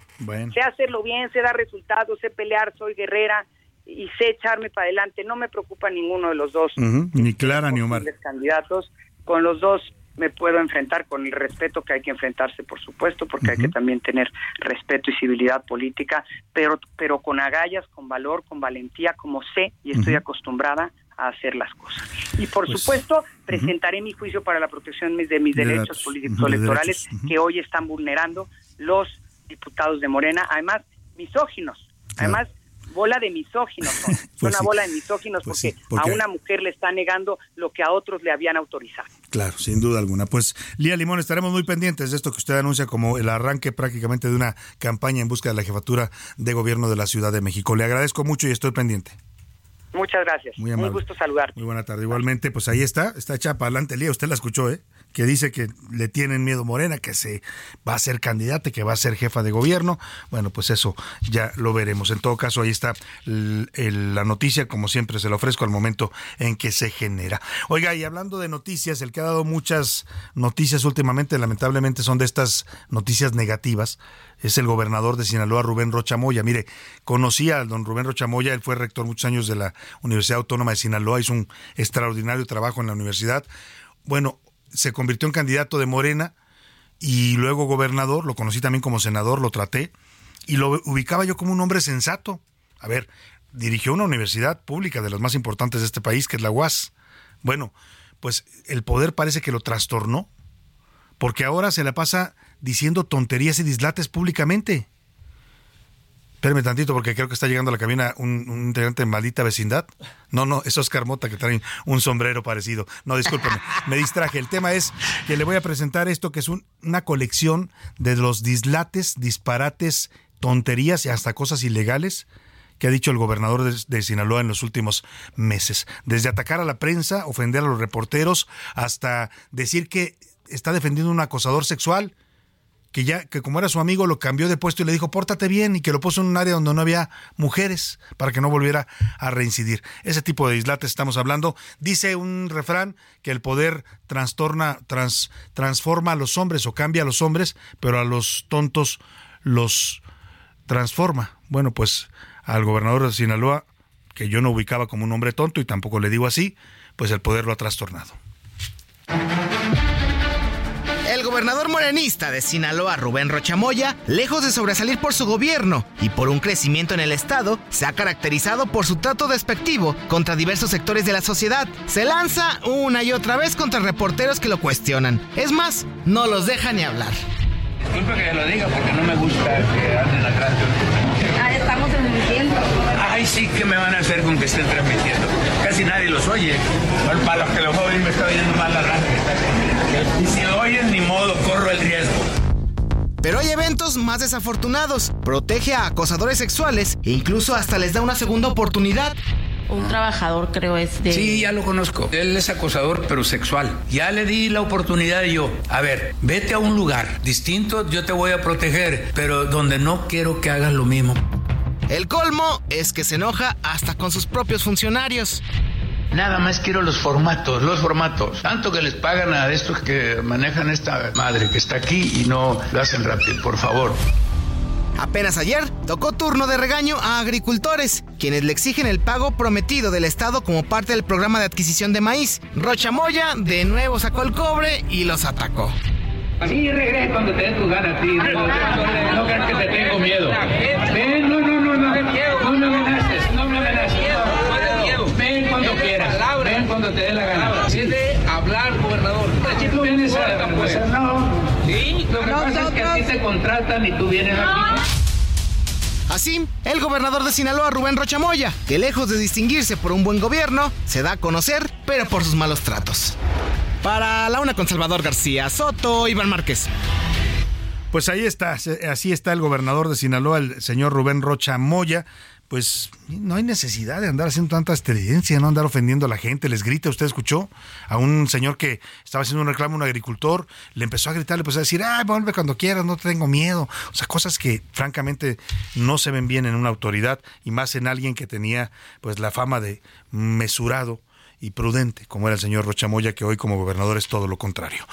Sé hacerlo bien, sé dar resultados, sé pelear, soy guerrera y sé echarme para adelante. No me preocupa ninguno de los dos. Ni Clara ni Omar. candidatos. Con los dos me puedo enfrentar con el respeto que hay que enfrentarse, por supuesto, porque hay que también tener respeto y civilidad política, pero, pero con agallas, con valor, con valentía, como sé y estoy acostumbrada a hacer las cosas. Y por pues, supuesto, presentaré mi juicio para la protección de mis derechos políticos electorales que hoy están vulnerando los diputados de Morena, además misóginos, además bola de misóginos son, (laughs) pues una bola de misóginos pues porque, a una mujer le está negando lo que a otros le habían autorizado. Claro, sin duda alguna. Pues Lía Limón, estaremos muy pendientes de esto que usted anuncia como el arranque prácticamente de una campaña en busca de la jefatura de gobierno de la Ciudad de México. Le agradezco mucho y estoy pendiente. Muchas gracias. Muy, gusto saludarte. Muy buena tarde. Igualmente, pues ahí está, está hecha para adelante, Lía. Usted la escuchó, ¿eh? Que dice que le tienen miedo Morena, que se va a ser candidata, que va a ser jefa de gobierno. Bueno, pues eso ya lo veremos. En todo caso, ahí está la noticia, como siempre se la ofrezco al momento en que se genera. Oiga, y hablando de noticias, el que ha dado muchas noticias últimamente, lamentablemente, son de estas noticias negativas es el gobernador de Sinaloa, Rubén Rocha Moya. Mire, conocía a don Rubén Rocha Moya, él fue rector muchos años de la Universidad Autónoma de Sinaloa, hizo un extraordinario trabajo en la universidad. Bueno, se convirtió en candidato de Morena y luego gobernador, lo conocí también como senador, lo traté y lo ubicaba yo como un hombre sensato. A ver, dirigió una universidad pública de las más importantes de este país, que es la UAS. Bueno, pues el poder parece que lo trastornó, porque ahora se la pasa diciendo tonterías y dislates públicamente. Espérame tantito porque creo que está llegando a la cabina un, integrante de maldita vecindad. No, no, es Oscar Mota que trae un sombrero parecido. No, discúlpeme, me distraje. El tema es que le voy a presentar esto que es una colección de los dislates, disparates, tonterías y hasta cosas ilegales que ha dicho el gobernador de, de, Sinaloa en los últimos meses. Desde atacar a la prensa, ofender a los reporteros, hasta decir que está defendiendo un acosador sexual que ya, que como era su amigo, lo cambió de puesto y le dijo, pórtate bien, y que lo puso en un área donde no había mujeres, para que no volviera a reincidir. Ese tipo de dislates estamos hablando. Dice un refrán que el poder trastorna, trans, transforma a los hombres o cambia a los hombres, pero a los tontos los transforma. Bueno, pues al gobernador de Sinaloa, que yo no ubicaba como un hombre tonto y tampoco le digo así, pues el poder lo ha trastornado gobernador morenista de Sinaloa, Rubén Rochamoya, lejos de sobresalir por su gobierno y por un crecimiento en el Estado, se ha caracterizado por su trato despectivo contra diversos sectores de la sociedad. Se lanza una y otra vez contra reporteros que lo cuestionan. Es más, no los deja ni hablar. Disculpe que lo diga porque no me gusta que anden atrás. Ah, estamos transmitiendo. Ay, sí, ¿qué me van a hacer con que estén transmitiendo? Casi nadie los oye. Bueno, para los que los oyen me está oyendo mal la radio. Y si lo oyen, ni modo, corro el riesgo. Pero hay eventos más desafortunados. Protege a acosadores sexuales e incluso hasta les da una segunda oportunidad. un trabajador, creo, es de... Sí, ya lo conozco. Él es acosador, pero sexual. Ya le di la oportunidad y yo, a ver, vete a un lugar distinto, yo te voy a proteger, pero donde no quiero que hagas lo mismo. El colmo es que se enoja hasta con sus propios funcionarios. Nada más quiero los formatos, los formatos. Tanto que les pagan a estos que manejan esta madre que está aquí y no lo hacen rápido, por favor. Apenas ayer tocó turno de regaño a agricultores, quienes le exigen el pago prometido del Estado como parte del programa de adquisición de maíz. Rocha Moya de nuevo sacó el cobre y los atacó. Sí, regresa cuando te dé tu gana, tío. No, no, creas que te tengo miedo. Ven, no, no, no, me amenaces, no me amenaces. Ven cuando quieras. Ven cuando te dé la gana. de hablar, gobernador. Tú vienes a... Pues, no. Sí, lo que pasa es que a ti te contratan y tú vienes aquí. Así, el gobernador de Sinaloa, Rubén Rochamoya, que lejos de distinguirse por un buen gobierno, se da a conocer, pero por sus malos tratos. Para la una con Salvador García Soto, Iván Márquez. Pues ahí está, así está el gobernador de Sinaloa, el señor Rubén Rocha Moya. Pues no hay necesidad de andar haciendo tanta estridencia, no andar ofendiendo a la gente. Les grita, usted escuchó a un señor que estaba haciendo un reclamo, un agricultor, le empezó a gritar, le empezó a decir, ay, vuelve cuando quieras, no tengo miedo. O sea, cosas que francamente no se ven bien en una autoridad y más en alguien que tenía pues la fama de mesurado y prudente, como era el señor Rochamoya, que hoy como gobernador es todo lo contrario.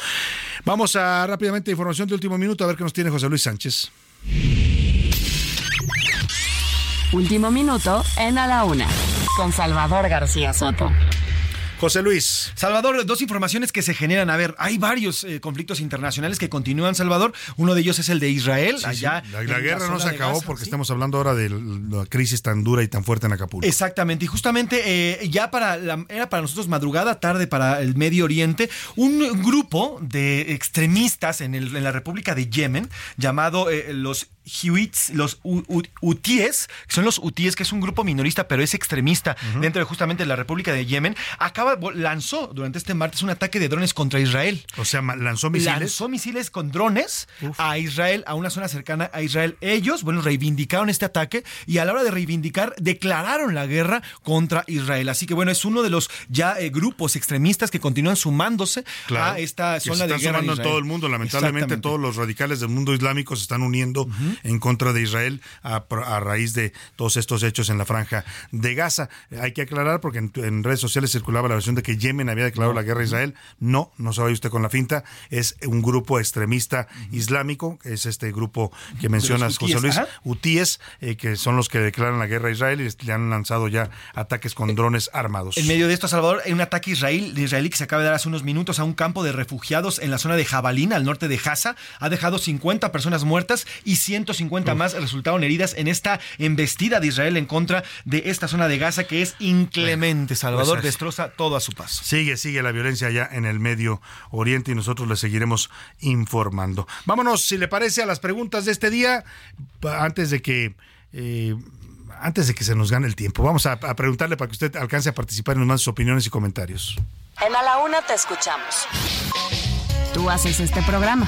Vamos a rápidamente información de último minuto, a ver qué nos tiene José Luis Sánchez. Último minuto en A la Una, con Salvador García Soto. José Luis. Salvador, dos informaciones que se generan. A ver, hay varios eh, conflictos internacionales que continúan, Salvador. Uno de ellos es el de Israel. allá La, guerra no se acabó porque estamos hablando ahora de la crisis tan dura y tan fuerte en Acapulco. Exactamente. Y justamente eh, ya para era para nosotros madrugada, tarde para el Medio Oriente, un grupo de extremistas en, la República de Yemen llamado eh, los Huits, los Utíes, que son los Utíes, que es un grupo minorista, pero es extremista dentro de justamente la República de Yemen, acaba, lanzó durante este martes un ataque de drones contra Israel. O sea, lanzó misiles. Lanzó misiles con drones a Israel, a una zona cercana a Israel. Ellos, bueno, reivindicaron este ataque y a la hora de reivindicar, declararon la guerra contra Israel. Así que bueno, es uno de los ya eh, grupos extremistas que continúan sumándose a esta zona de guerra. Sumando en todo el mundo, lamentablemente todos los radicales del mundo islámico se están uniendo en contra de Israel a, raíz de todos estos hechos en la franja de Gaza. Hay que aclarar porque en, redes sociales circulaba la versión de que Yemen había declarado la guerra a Israel. No, no se vaya usted con la finta. Es un grupo extremista islámico, es este grupo que mencionas, José Luis, Utíes, eh, que son los que declaran la guerra a Israel y le han lanzado ya ataques con drones armados. En medio de esto, Salvador, hay un ataque israelí, israelí que se acaba de dar hace unos minutos a un campo de refugiados en la zona de Jabalín, al norte de Gaza. Ha dejado 50 personas muertas y 150 más resultaron heridas en esta embestida de Israel en contra de esta zona de Gaza que es inclemente. Pues Salvador destroza todo a su paso. Sigue, sigue la violencia allá en el Medio Oriente y nosotros le seguiremos informando. Vámonos, si le parece, a las preguntas de este día, antes de que... Eh, antes de que se nos gane el tiempo, vamos a, preguntarle para que usted alcance a participar en más sus opiniones y comentarios. En A la Una te escuchamos. Tú haces este programa.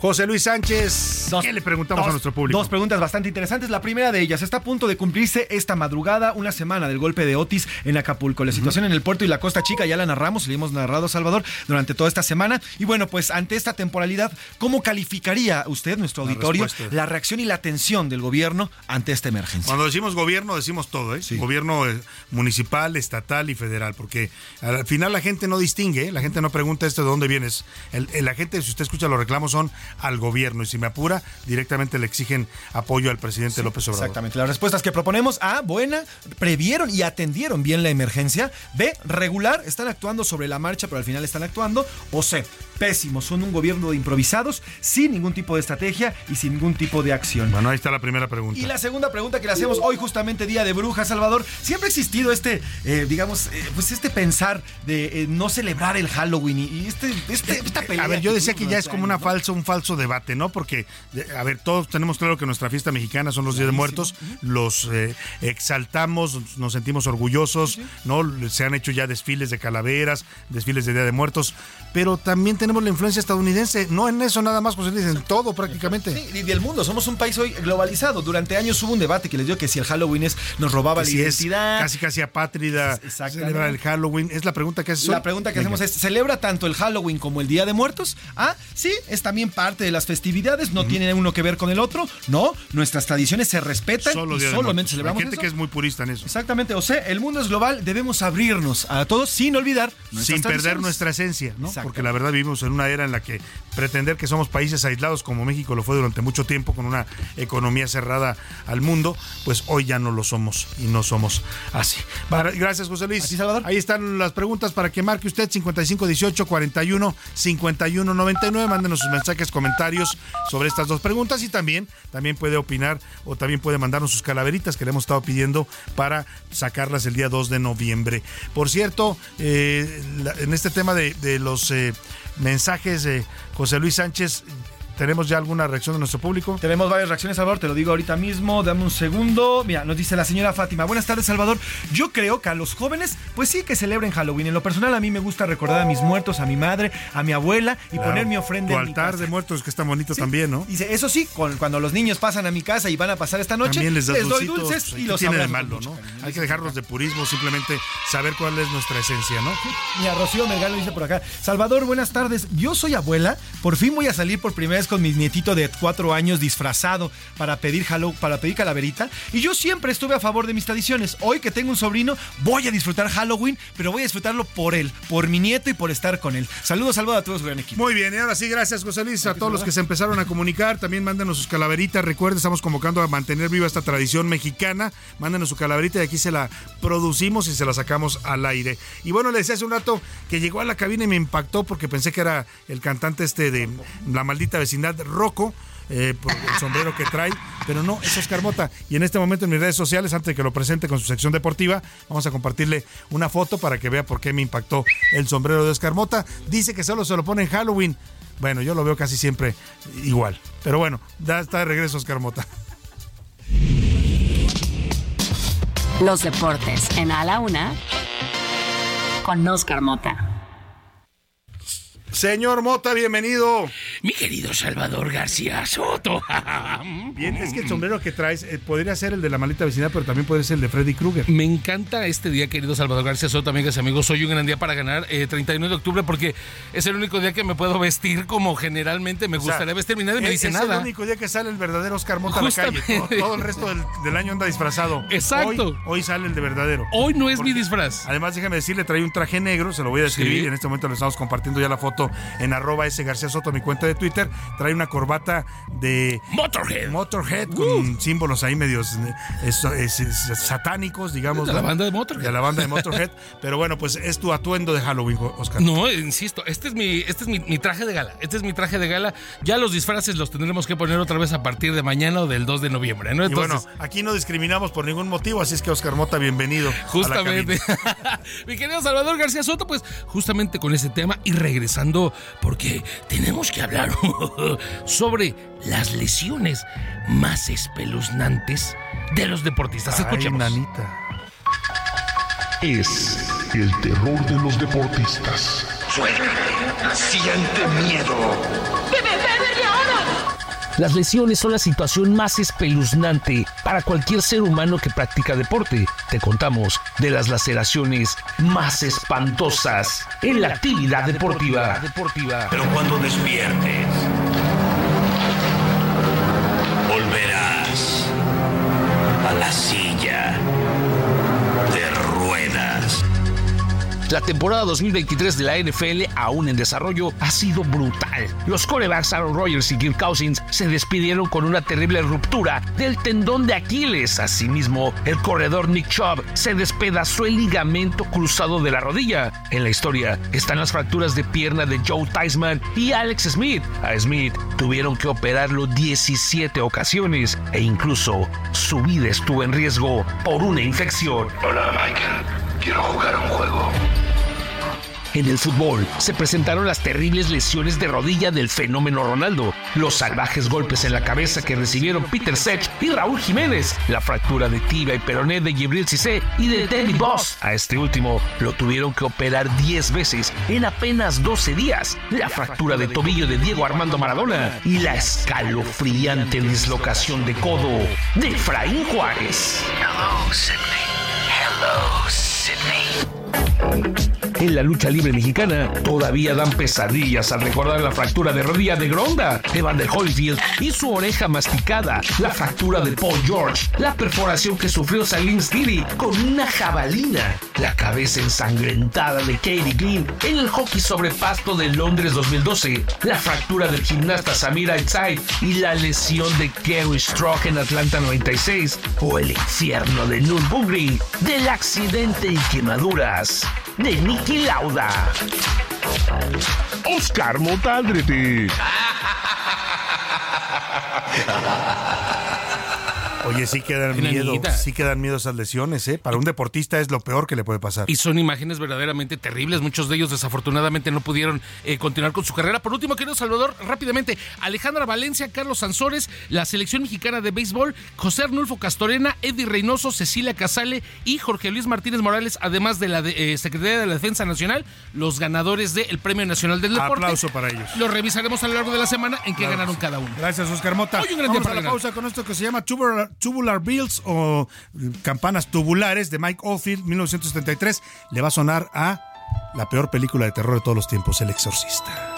José Luis Sánchez, ¿qué le preguntamos a nuestro público? Dos preguntas bastante interesantes. La primera de ellas, está a punto de cumplirse esta madrugada una semana del golpe de Otis en Acapulco. La situación en el puerto y la Costa Chica ya la narramos, le hemos narrado Salvador durante toda esta semana. Y bueno, pues ante esta temporalidad, ¿cómo calificaría usted, nuestro auditorio, la, reacción y la atención del gobierno ante esta emergencia? Cuando decimos gobierno, decimos todo, ¿eh? Gobierno eh, municipal, estatal y federal, porque al final la gente no distingue, ¿eh? la gente no pregunta esto de dónde vienes. la gente, si usted escucha los reclamos, son al gobierno. Y si me apura, directamente le exigen apoyo al presidente López Obrador. Exactamente. Las respuestas que proponemos: A, buena, previeron y atendieron bien la emergencia. B, regular, están actuando sobre la marcha, pero al final están actuando. O C, pésimo, son un gobierno de improvisados, sin ningún tipo de estrategia y sin ningún tipo de acción. Bueno, ahí está la primera pregunta. Y la segunda pregunta que le hacemos hoy, justamente Día de Brujas, Salvador. Siempre ha existido este, eh, digamos, eh, pues este pensar de eh, no celebrar el Halloween y, este, este, esta pelea. A ver, yo decía que ya es como una falsa, un falso debate, ¿no? Porque, a ver, todos tenemos claro que nuestra fiesta mexicana son los Días de Muertos, los exaltamos, nos sentimos orgullosos, ¿no? Se han hecho ya desfiles de calaveras, desfiles de Día de Muertos, pero también tenemos la influencia estadounidense. No en eso nada más, pues dicen todo prácticamente. Sí, y del mundo. Somos un país hoy globalizado. Durante años hubo un debate que les dio que si el Halloween es, nos robaba la Si es identidad. casi casi apátrida, celebra el Halloween. Es la pregunta que haces hoy? La pregunta que Venga. hacemos es, ¿celebra tanto el Halloween como el Día de Muertos? Ah, sí, es también parte de las festividades, no tiene uno que ver con el otro. No, nuestras tradiciones se respetan Solo y solamente celebramos Hay gente eso. que es muy purista en eso. Exactamente, o sea, el mundo es global, debemos abrirnos a todos sin olvidar sin perder nuestra esencia, ¿no? Porque la verdad vivimos en una era en la que pretender que somos países aislados como México lo fue durante mucho tiempo con una economía cerrada al mundo, pues hoy ya no lo somos y no somos así. Gracias, José Luis. Ahí están las preguntas para que marque usted 5518 41 51 99. Mándenos sus mensajes, comentarios sobre estas dos preguntas y también, también puede opinar o también puede mandarnos sus calaveritas que le hemos estado pidiendo para sacarlas el día 2 de noviembre. Por cierto, eh, en este tema de, de los eh, mensajes de José Luis Sánchez, ¿tenemos ya alguna reacción de nuestro público? Tenemos varias reacciones, Salvador, te lo digo ahorita mismo, dame un segundo. Mira, nos dice la señora Fátima, buenas tardes, Salvador. Yo creo que a los jóvenes, pues sí que celebren Halloween. En lo personal, a mí me gusta recordar a mis muertos, a mi madre, a mi abuela y Claro. poner mi ofrenda Tu en mi altar casa. de muertos que está bonito también, ¿no? Dice, eso sí, con- cuando los niños pasan a mi casa y van a pasar esta noche, También les das doy dulcitos, dulces y ¿qué los tiene de malo, ¿no? cariño. Hay que dejarlos de purismo, simplemente saber cuál es nuestra esencia, ¿no? Mira, Rocío Melgalo dice por acá. Salvador, buenas tardes. Yo soy abuela. Por fin voy a salir por primera vez con mi nietito de cuatro años disfrazado para pedir Halloween, para pedir calaverita. Y yo siempre estuve a favor de mis tradiciones. Hoy que tengo un sobrino, voy a disfrutar Halloween, pero voy a disfrutarlo por él, por mi nieto y por estar con él. Saludos, Salvador, a todos, gran equipo. Muy bien, y ahora sí, gracias José Luis, a todos los que se empezaron a comunicar, también mándenos sus calaveritas, recuerden, estamos convocando a mantener viva esta tradición mexicana, mándenos su calaverita y aquí se la producimos y se la sacamos al aire. Y bueno, le decía hace un rato que llegó a la cabina y me impactó porque pensé que era el cantante este de La Maldita Vecindad, Rocco, eh, por el sombrero que trae, pero no, es Oscar Mota. Y en este momento en mis redes sociales, antes de que lo presente con su sección deportiva, vamos a compartirle una foto para que vea por qué me impactó el sombrero de Oscar Mota. Dice que solo se lo pone en Halloween. Bueno, yo lo veo casi siempre igual. Pero bueno, ya está de regreso Oscar Mota. Los deportes en A la Una con Oscar Mota. Señor Mota, bienvenido. Mi querido Salvador García Soto. (laughs) Bien, es que el sombrero que traes eh, podría ser el de la maldita vecindad, pero también puede ser el de Freddy Krueger. Me encanta este día, querido Salvador García Soto, amigas y amigos. Hoy un gran día para ganar, eh, 31 de octubre, porque es el único día que me puedo vestir como generalmente me O sea, gustaría vestirme nadie me es- dice es nada. el único día que sale el verdadero Oscar Mota a la calle. Todo, todo el resto del, del año anda disfrazado. Exacto. Hoy, hoy sale el de verdadero. Hoy no es Porque, mi disfraz. Además, déjame decirle, trae un traje negro, se lo voy a describir. Sí. En este momento le estamos compartiendo ya la foto en arroba S García Soto, mi cuenta de Twitter. Trae una corbata de Motorhead. Motorhead con símbolos ahí medios eh, es- es- es- satánicos, digamos. De la ¿no? banda de Motorhead. De la banda de Motorhead. (laughs) Pero bueno, pues es tu atuendo de Halloween, Oscar. No, insisto, este es mi, este es mi, mi traje de gala. Este es mi traje de gala. Ya los disfraces los tendremos que poner otra vez a partir de mañana o del 2 de noviembre, ¿no? Y bueno, aquí no discriminamos por ningún motivo, así es que Oscar Mota, bienvenido. a la Justamente. (laughs) Mi querido Salvador García Soto, pues justamente con ese tema y regresando, porque tenemos que hablar (laughs) sobre las lesiones más espeluznantes de los deportistas. Ay, Escuchemos. nanita. Es el terror de los deportistas. Suéltale, siente miedo. Las lesiones son la situación más espeluznante para cualquier ser humano que practica deporte. Te contamos de las laceraciones más espantosas en la actividad deportiva. Pero cuando despiertes, La temporada 2023 de la NFL, aún en desarrollo, ha sido brutal. Los corebacks Aaron Rodgers y Kirk Cousins se despidieron con una terrible ruptura del tendón de Aquiles. Asimismo, el corredor Nick Chubb se despedazó el ligamento cruzado de la rodilla. En la historia están las fracturas de pierna de Joe Theismann y Alex Smith. A Smith tuvieron que operarlo 17 ocasiones e incluso su vida estuvo en riesgo por una infección. Hola, Michael. Quiero jugar un juego. En el fútbol se presentaron las terribles lesiones de rodilla del fenómeno Ronaldo, los salvajes golpes en la cabeza que recibieron Peter Sech y Raúl Jiménez, la fractura de tibia y peroné de Gibril Cissé y de David Boss. A este último lo tuvieron que operar 10 veces en apenas 12 días, la fractura de tobillo de Diego Armando Maradona y la escalofriante dislocación de codo de Efraín Juárez. Hello, Sydney. Hello, Sydney. with me. En la lucha libre mexicana todavía dan pesadillas al recordar la fractura de rodilla de Gronda, Evander Holyfield y su oreja masticada, la fractura de Paul George, la perforación que sufrió Salim Skiri con una jabalina, la cabeza ensangrentada de Katie Green en el hockey sobre pasto de Londres 2012, la fractura del gimnasta Samir Aitzai y la lesión de Kerry Stroke en Atlanta 96 o el infierno de Nürburgring del accidente y quemaduras de Nicky Lauda. Oscar Motaldrete. (laughs) Oye, sí que dan miedo, sí que dan miedo esas lesiones, ¿eh? Para un deportista es lo peor que le puede pasar. Y son imágenes verdaderamente terribles. Muchos de ellos desafortunadamente no pudieron eh, continuar con su carrera. Por último, querido Salvador, rápidamente, Alejandra Valencia, Carlos Sansores, la selección mexicana de béisbol, José Arnulfo Castorena, Eddie Reynoso, Cecilia Casale y Jorge Luis Martínez Morales, además de la de- eh, Secretaría de la Defensa Nacional, los ganadores del Premio Nacional del Deporte. Aplauso para ellos. Lo revisaremos a lo largo de la semana en qué Claro ganaron cada uno. Gracias, Oscar Mota. Hoy un gran día Vamos para a la ganar. pausa con esto que se llama Tubular, Bills o Campanas Tubulares de Mike Oldfield, 1973. Le va a sonar a la peor película de terror de todos los tiempos, El Exorcista.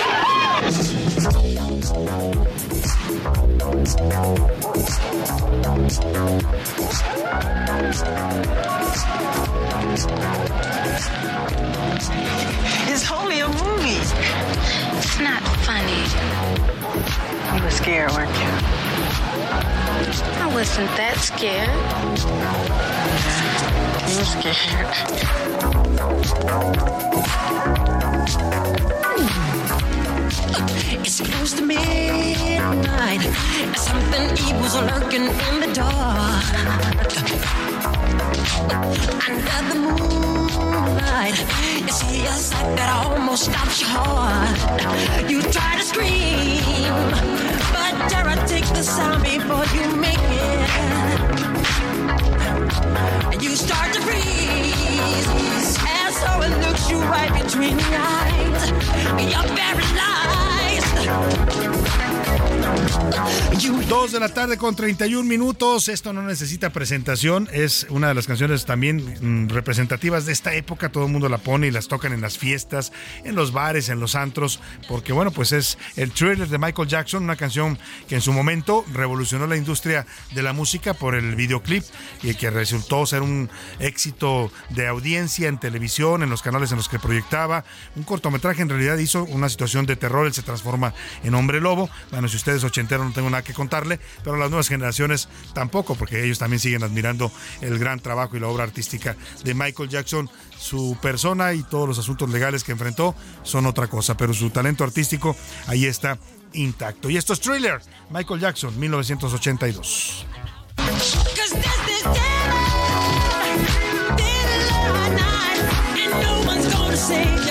It's only a movie. It's not funny. You were scared, weren't you? I wasn't that scared. You were scared. It's close to midnight. Something evil's lurking in the dark. Under the moonlight, you see a sight that almost stops your heart. You try to scream, but terror takes the sound before you make it. And you start to freeze, and so it looks you right between the eyes. You're paralyzed. Show. Dos de la tarde con 31 minutos. Esto no necesita presentación. Es una de las canciones también mm, representativas de esta época. Todo el mundo la pone y las tocan en las fiestas, en los bares, en los antros. Porque, bueno, pues es el thriller de Michael Jackson, una canción que en su momento revolucionó la industria de la música por el videoclip y que resultó ser un éxito de audiencia en televisión, en los canales en los que proyectaba. Un cortometraje en realidad hizo una situación de terror. Él se transforma en hombre lobo. Bueno, si ustedes ochenteros no tengo nada que contarle, pero las nuevas generaciones tampoco, porque ellos también siguen admirando el gran trabajo y la obra artística de Michael Jackson. Su persona y todos los asuntos legales que enfrentó son otra cosa, pero su talento artístico ahí está intacto. Y esto es Thriller, Michael Jackson, 1982. Cause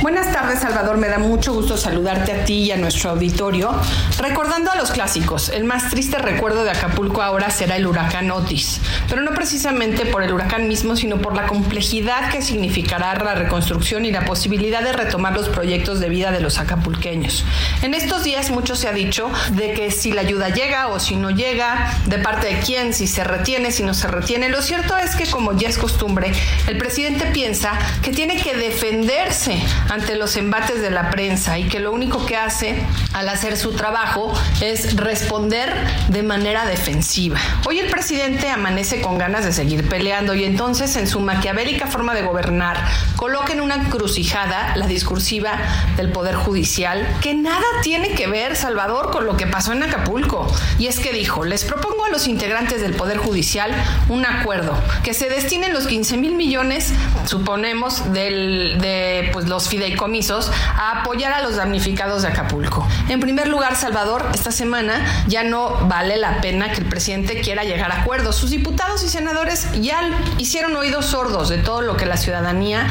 Buenas tardes, Salvador. Me da mucho gusto saludarte a ti y a nuestro auditorio. Recordando a los clásicos, el más triste recuerdo de Acapulco ahora será el huracán Otis, pero no precisamente por el huracán mismo, sino por la complejidad que significará la reconstrucción y la posibilidad de retomar los proyectos de vida de los acapulqueños. En estos días mucho se ha dicho de que si la ayuda llega o si no llega, de parte de quién, si se retiene, si no se retiene. Lo cierto es que, como ya es costumbre, el presidente piensa que tiene que defenderse ante los embates de la prensa y que lo único que hace al hacer su trabajo es responder de manera defensiva. Hoy el presidente amanece con ganas de seguir peleando y entonces en su maquiavélica forma de gobernar coloca en una encrucijada la discursiva del Poder Judicial que nada tiene que ver, Salvador, con lo que pasó en Acapulco. Y es que dijo, les propongo a los integrantes del Poder Judicial un acuerdo, que se destinen los 15 mil millones, suponemos, del, de pues, los fideicomisos a apoyar a los damnificados de Acapulco. En primer lugar, Salvador, esta semana ya no vale la pena que el presidente quiera llegar a acuerdos. Sus diputados y senadores ya hicieron oídos sordos de todo lo que la ciudadanía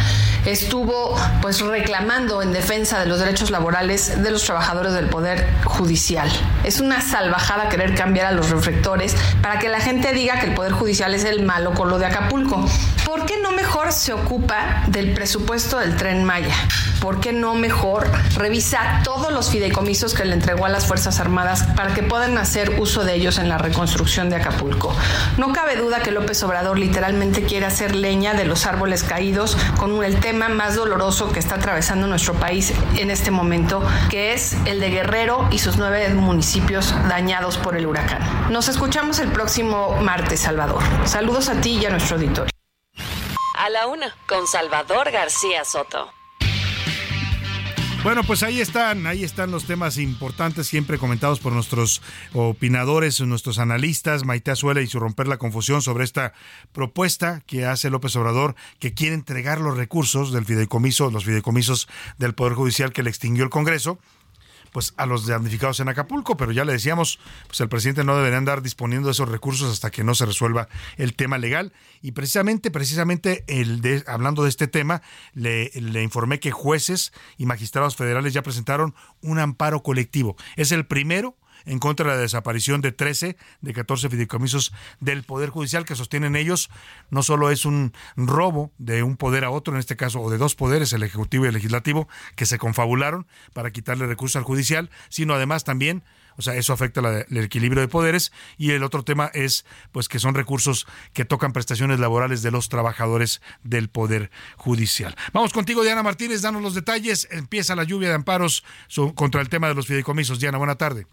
estuvo pues reclamando en defensa de los derechos laborales de los trabajadores del poder judicial. Es una salvajada querer cambiar a los reflectores para que la gente diga que el poder judicial es el malo con lo de Acapulco. ¿Por qué no mejor se ocupa del presupuesto del tren Maya? ¿Por qué no mejor revisa todos los fideicomisos que le entregó a las Fuerzas Armadas para que puedan hacer uso de ellos en la reconstrucción de Acapulco? No cabe duda que López Obrador literalmente quiere hacer leña de los árboles caídos con el tema más doloroso que está atravesando nuestro país en este momento, que es el de Guerrero y sus nueve municipios dañados por el huracán. Nos escuchamos el próximo martes, Salvador. Saludos a ti y a nuestro auditorio. A la una, con Salvador García Soto. Bueno, pues ahí están, ahí están los temas importantes siempre comentados por nuestros opinadores, nuestros analistas, Maite Azuela y su romper la confusión sobre esta propuesta que hace López Obrador, que quiere entregar los recursos del fideicomiso, los fideicomisos del Poder Judicial que le extinguió el Congreso, pues a los damnificados en Acapulco, pero ya le decíamos, pues el presidente no debería andar disponiendo de esos recursos hasta que no se resuelva el tema legal. Y precisamente, precisamente el de, hablando de este tema, le, le informé que jueces y magistrados federales ya presentaron un amparo colectivo. Es el primero en contra de la desaparición de 13 de 14 fideicomisos del Poder Judicial que sostienen ellos. No solo es un robo de un poder a otro, en este caso, o de dos poderes, el Ejecutivo y el Legislativo, que se confabularon para quitarle recursos al Judicial, sino además también o sea, eso afecta el equilibrio de poderes. Y el otro tema es, pues, que son recursos que tocan prestaciones laborales de los trabajadores del Poder Judicial. Vamos contigo, Diana Martínez, danos los detalles. Empieza la lluvia de amparos contra el tema de los fideicomisos. Diana, buena tarde.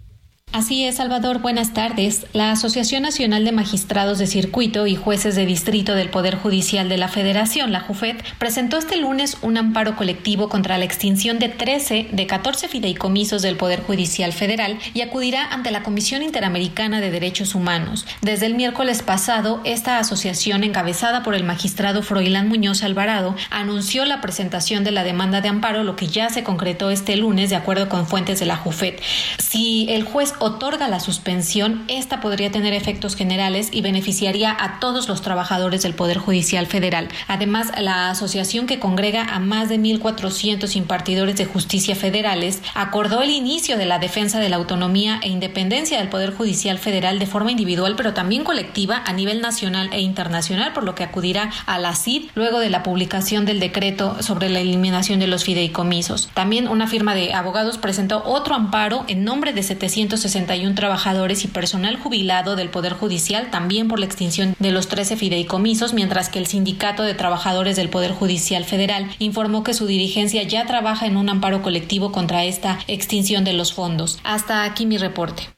Así es, Salvador. Buenas tardes. La Asociación Nacional de Magistrados de Circuito y Jueces de Distrito del Poder Judicial de la Federación, la JUFED, presentó este lunes un amparo colectivo contra la extinción de 13 de 14 fideicomisos del Poder Judicial Federal y acudirá ante la Comisión Interamericana de Derechos Humanos. Desde el miércoles pasado, esta asociación, encabezada por el magistrado Froilán Muñoz Alvarado, anunció la presentación de la demanda de amparo, lo que ya se concretó este lunes, de acuerdo con fuentes de la JUFED. Si el juez otorga la suspensión, esta podría tener efectos generales y beneficiaría a todos los trabajadores del Poder Judicial Federal. Además, la asociación que congrega a más de 1.400 impartidores de justicia federales acordó el inicio de la defensa de la autonomía e independencia del Poder Judicial Federal de forma individual, pero también colectiva a nivel nacional e internacional, por lo que acudirá a la CID luego de la publicación del decreto sobre la eliminación de los fideicomisos. También una firma de abogados presentó otro amparo en nombre de 760 61 trabajadores y personal jubilado del Poder Judicial también por la extinción de los 13 fideicomisos, mientras que el Sindicato de Trabajadores del Poder Judicial Federal informó que su dirigencia ya trabaja en un amparo colectivo contra esta extinción de los fondos. Hasta aquí mi reporte.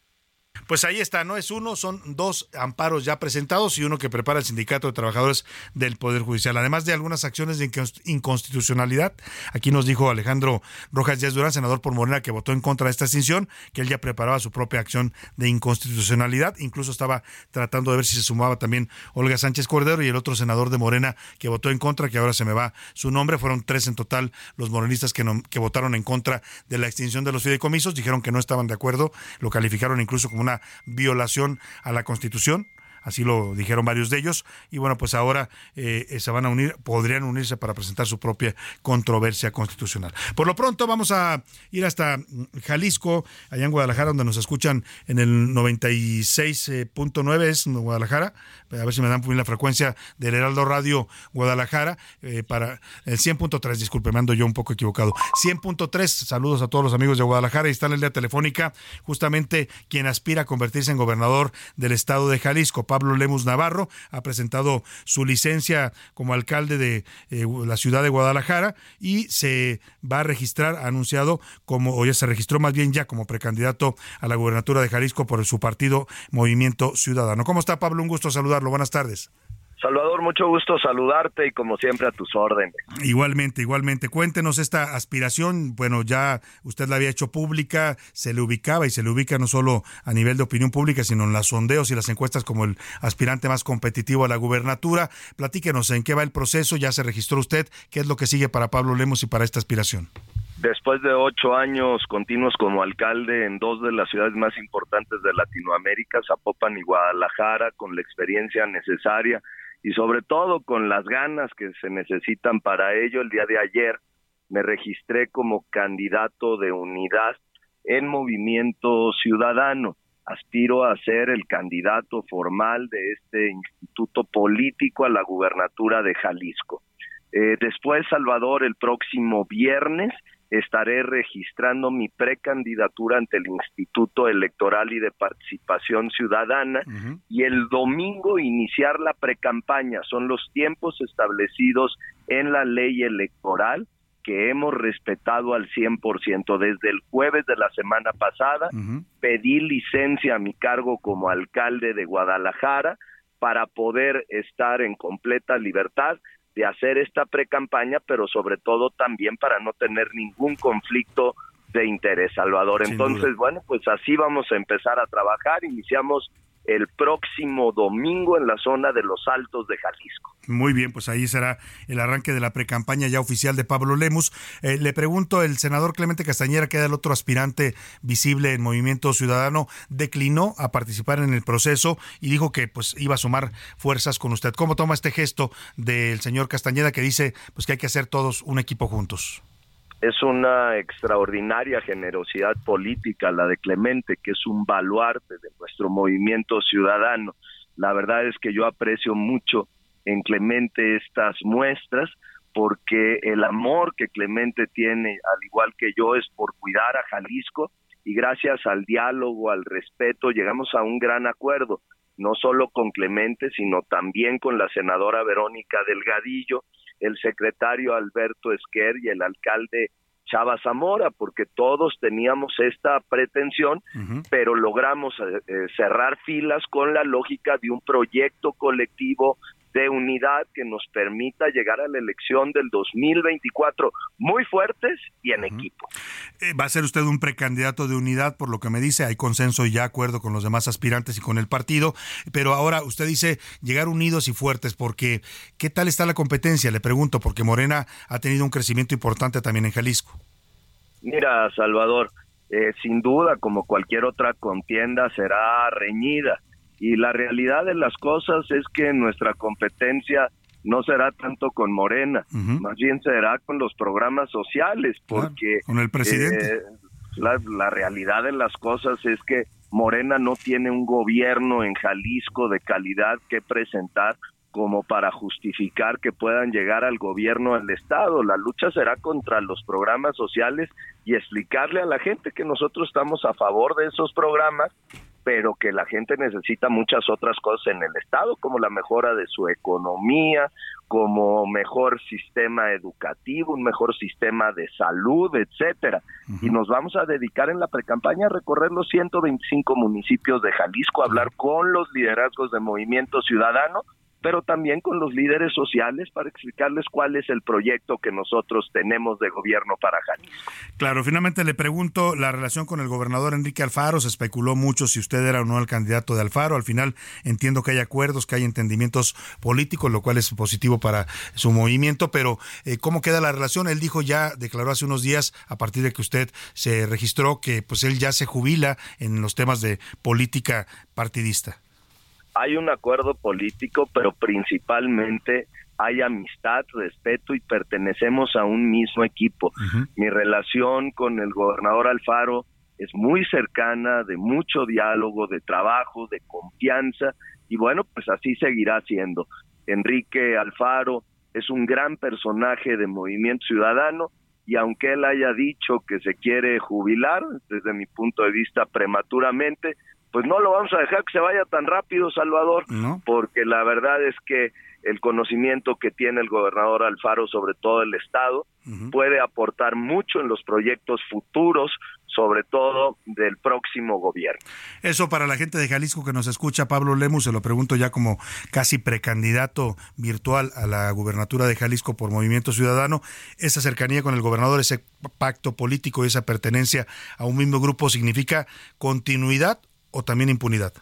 Pues ahí está, no es uno, son dos amparos ya presentados y uno que prepara el Sindicato de Trabajadores del Poder Judicial. Además de algunas acciones de inconstitucionalidad, aquí nos dijo Alejandro Rojas Díaz Durán, senador por Morena, que votó en contra de esta extinción, que él ya preparaba su propia acción de inconstitucionalidad. Incluso estaba tratando de ver si se sumaba también Olga Sánchez Cordero y el otro senador de Morena que votó en contra, que ahora se me va su nombre. Fueron tres en total los morenistas que, no, que votaron en contra de la extinción de los fideicomisos. Dijeron que no estaban de acuerdo, lo calificaron incluso como una violación a la Constitución así lo dijeron varios de ellos, y bueno, pues ahora eh, se van a unir, podrían unirse para presentar su propia controversia constitucional. Por lo pronto vamos a ir hasta Jalisco, allá en Guadalajara, donde nos escuchan en el 96.9, es Guadalajara, a ver si me dan la frecuencia del Heraldo Radio Guadalajara, eh, para el 100.3, disculpe, me ando yo un poco equivocado, 100.3, saludos a todos los amigos de Guadalajara, y está en la línea telefónica justamente quien aspira a convertirse en gobernador del estado de Jalisco, Pablo Lemus Navarro ha presentado su licencia como alcalde de eh, la ciudad de Guadalajara y se va a registrar, ha anunciado como, o ya se registró más bien ya como precandidato a la gubernatura de Jalisco por su partido Movimiento Ciudadano. ¿Cómo está Pablo? Un gusto saludarlo. Buenas tardes. Salvador, mucho gusto saludarte y como siempre a tus órdenes. Igualmente, igualmente. Cuéntenos esta aspiración. Bueno, ya usted la había hecho pública, se le ubicaba y se le ubica no solo a nivel de opinión pública, sino en los sondeos y las encuestas como el aspirante más competitivo a la gubernatura. Platíquenos en qué va el proceso, ya se registró usted, qué es lo que sigue para Pablo Lemos y para esta aspiración. Después de ocho años continuos como alcalde en dos de las ciudades más importantes de Latinoamérica, Zapopan y Guadalajara, con la experiencia necesaria y sobre todo con las ganas que se necesitan para ello. El día de ayer me registré como candidato de unidad en Movimiento Ciudadano. Aspiro a ser el candidato formal de este instituto político a la gubernatura de Jalisco. Eh, después, Salvador, el próximo viernes estaré registrando mi precandidatura ante el Instituto Electoral y de Participación Ciudadana y el domingo iniciar la precampaña. Son los tiempos establecidos en la ley electoral que hemos respetado al 100%. Desde el jueves de la semana pasada pedí licencia a mi cargo como alcalde de Guadalajara para poder estar en completa libertad de hacer esta pre-campaña, pero sobre todo también para no tener ningún conflicto de interés, Salvador. Entonces, bueno, pues así vamos a empezar a trabajar. Iniciamos el próximo domingo en la zona de los Altos de Jalisco. Muy bien, pues ahí será el arranque de la precampaña ya oficial de Pablo Lemus. Eh, le pregunto, el senador Clemente Castañera, que era el otro aspirante visible en Movimiento Ciudadano, declinó a participar en el proceso y dijo que pues iba a sumar fuerzas con usted. ¿Cómo toma este gesto del señor Castañeda que dice pues que hay que hacer todos un equipo juntos? Es una extraordinaria generosidad política la de Clemente, que es un baluarte de nuestro movimiento ciudadano. La verdad es que yo aprecio mucho en Clemente estas muestras porque el amor que Clemente tiene, al igual que yo, es por cuidar a Jalisco y gracias al diálogo, al respeto, llegamos a un gran acuerdo, no solo con Clemente, sino también con la senadora Verónica Delgadillo, el secretario Alberto Esquer y el alcalde Chava Zamora, porque todos teníamos esta pretensión, pero logramos eh, eh, cerrar filas con la lógica de un proyecto colectivo de unidad que nos permita llegar a la elección del 2024 muy fuertes y en equipo. Eh, va a ser usted un precandidato de unidad, por lo que me dice, hay consenso y ya acuerdo con los demás aspirantes y con el partido, pero ahora usted dice llegar unidos y fuertes, porque ¿qué tal está la competencia? Le pregunto, porque Morena ha tenido un crecimiento importante también en Jalisco. Mira, Salvador, eh, sin duda, como cualquier otra contienda, será reñida y la realidad de las cosas es que nuestra competencia no será tanto con Morena, más bien será con los programas sociales, porque con el presidente. Eh, la, la realidad de las cosas es que Morena no tiene un gobierno en Jalisco de calidad que presentar como para justificar que puedan llegar al gobierno del Estado. La lucha será contra los programas sociales y explicarle a la gente que nosotros estamos a favor de esos programas pero que la gente necesita muchas otras cosas en el Estado, como la mejora de su economía, como mejor sistema educativo, un mejor sistema de salud, etcétera. Y nos vamos a dedicar en la precampaña a recorrer los 125 municipios de Jalisco, a hablar con los liderazgos de Movimiento Ciudadano pero también con los líderes sociales para explicarles cuál es el proyecto que nosotros tenemos de gobierno para Jalisco. Claro, finalmente le pregunto la relación con el gobernador Enrique Alfaro. Se especuló mucho si usted era o no el candidato de Alfaro. Al final entiendo que hay acuerdos, que hay entendimientos políticos, lo cual es positivo para su movimiento, pero eh, ¿cómo queda la relación? Él dijo ya, declaró hace unos días, a partir de que usted se registró, que pues él ya se jubila en los temas de política partidista hay un acuerdo político, pero principalmente hay amistad, respeto y pertenecemos a un mismo equipo. Mi relación con el gobernador Alfaro es muy cercana, de mucho diálogo, de trabajo, de confianza y bueno, pues así seguirá siendo. Enrique Alfaro es un gran personaje de Movimiento Ciudadano y aunque él haya dicho que se quiere jubilar, desde mi punto de vista prematuramente, pues no lo vamos a dejar que se vaya tan rápido, Salvador, porque la verdad es que el conocimiento que tiene el gobernador Alfaro sobre todo el Estado puede aportar mucho en los proyectos futuros, sobre todo del próximo gobierno. Eso para la gente de Jalisco que nos escucha, Pablo Lemus, se lo pregunto ya como casi precandidato virtual a la gubernatura de Jalisco por Movimiento Ciudadano, esa cercanía con el gobernador, ese pacto político y esa pertenencia a un mismo grupo significa continuidad o también impunidad?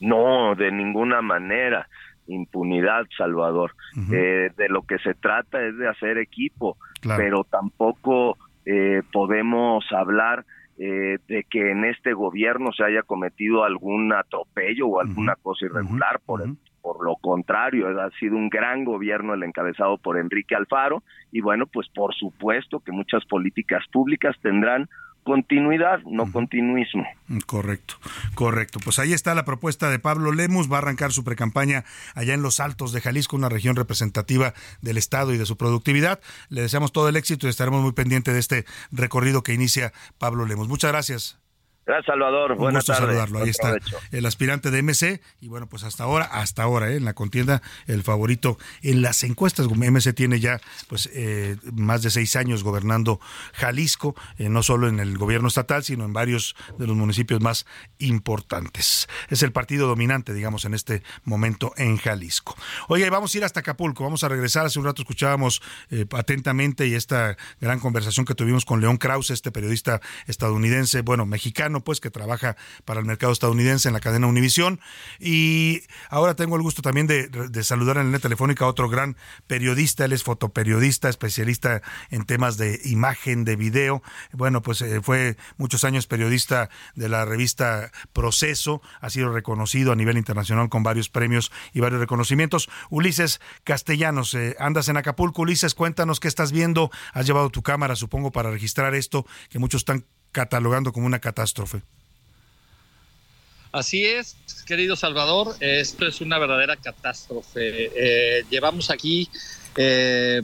No, de ninguna manera. Impunidad, Salvador. Eh, de lo que se trata es de hacer equipo, pero tampoco eh, podemos hablar eh, de que en este gobierno se haya cometido algún atropello o alguna cosa irregular. por, por lo contrario, ha sido un gran gobierno el encabezado por Enrique Alfaro. Y bueno, pues por supuesto que muchas políticas públicas tendrán continuidad, no continuismo. Correcto, correcto. Pues ahí está la propuesta de Pablo Lemus, va a arrancar su precampaña allá en los Altos de Jalisco, una región representativa del Estado y de su productividad. Le deseamos todo el éxito y estaremos muy pendientes de este recorrido que inicia Pablo Lemus. Muchas gracias. Gracias, Salvador. Un gusto saludarlo. Ahí está el aspirante de MC. Y bueno, pues hasta ahora, hasta ahora, ¿eh? en la contienda, el favorito en las encuestas. MC tiene ya pues eh, más de seis años gobernando Jalisco, eh, no solo en el gobierno estatal, sino en varios de los municipios más importantes. Es el partido dominante, digamos, en este momento en Jalisco. Oye, vamos a ir hasta Acapulco. Vamos a regresar. Hace un rato escuchábamos atentamente y esta gran conversación que tuvimos con León Krause, este periodista estadounidense, bueno, mexicano pues que trabaja para el mercado estadounidense en la cadena Univisión. Y ahora tengo el gusto también de, saludar en la línea telefónica a otro gran periodista, él es fotoperiodista, especialista en temas de imagen, de video. Bueno, pues eh, fue muchos años periodista de la revista Proceso, ha sido reconocido a nivel internacional con varios premios y varios reconocimientos. Ulises Castellanos, eh, andas en Acapulco. Ulises, cuéntanos qué estás viendo. Has llevado tu cámara, supongo, para registrar esto que muchos están catalogando como una catástrofe. Así es, querido Salvador, esto es una verdadera catástrofe. Eh, llevamos aquí eh,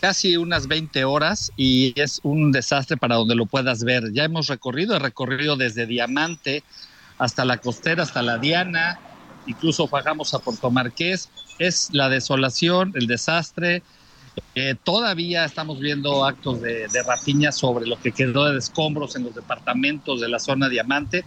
casi unas 20 horas y es un desastre para donde lo puedas ver. Ya hemos recorrido, he recorrido desde Diamante hasta la costera, hasta la Diana, incluso bajamos a Puerto Marqués. Es la desolación, el desastre, eh, todavía estamos viendo actos de, rapiña sobre lo que quedó de escombros en los departamentos de la zona diamante.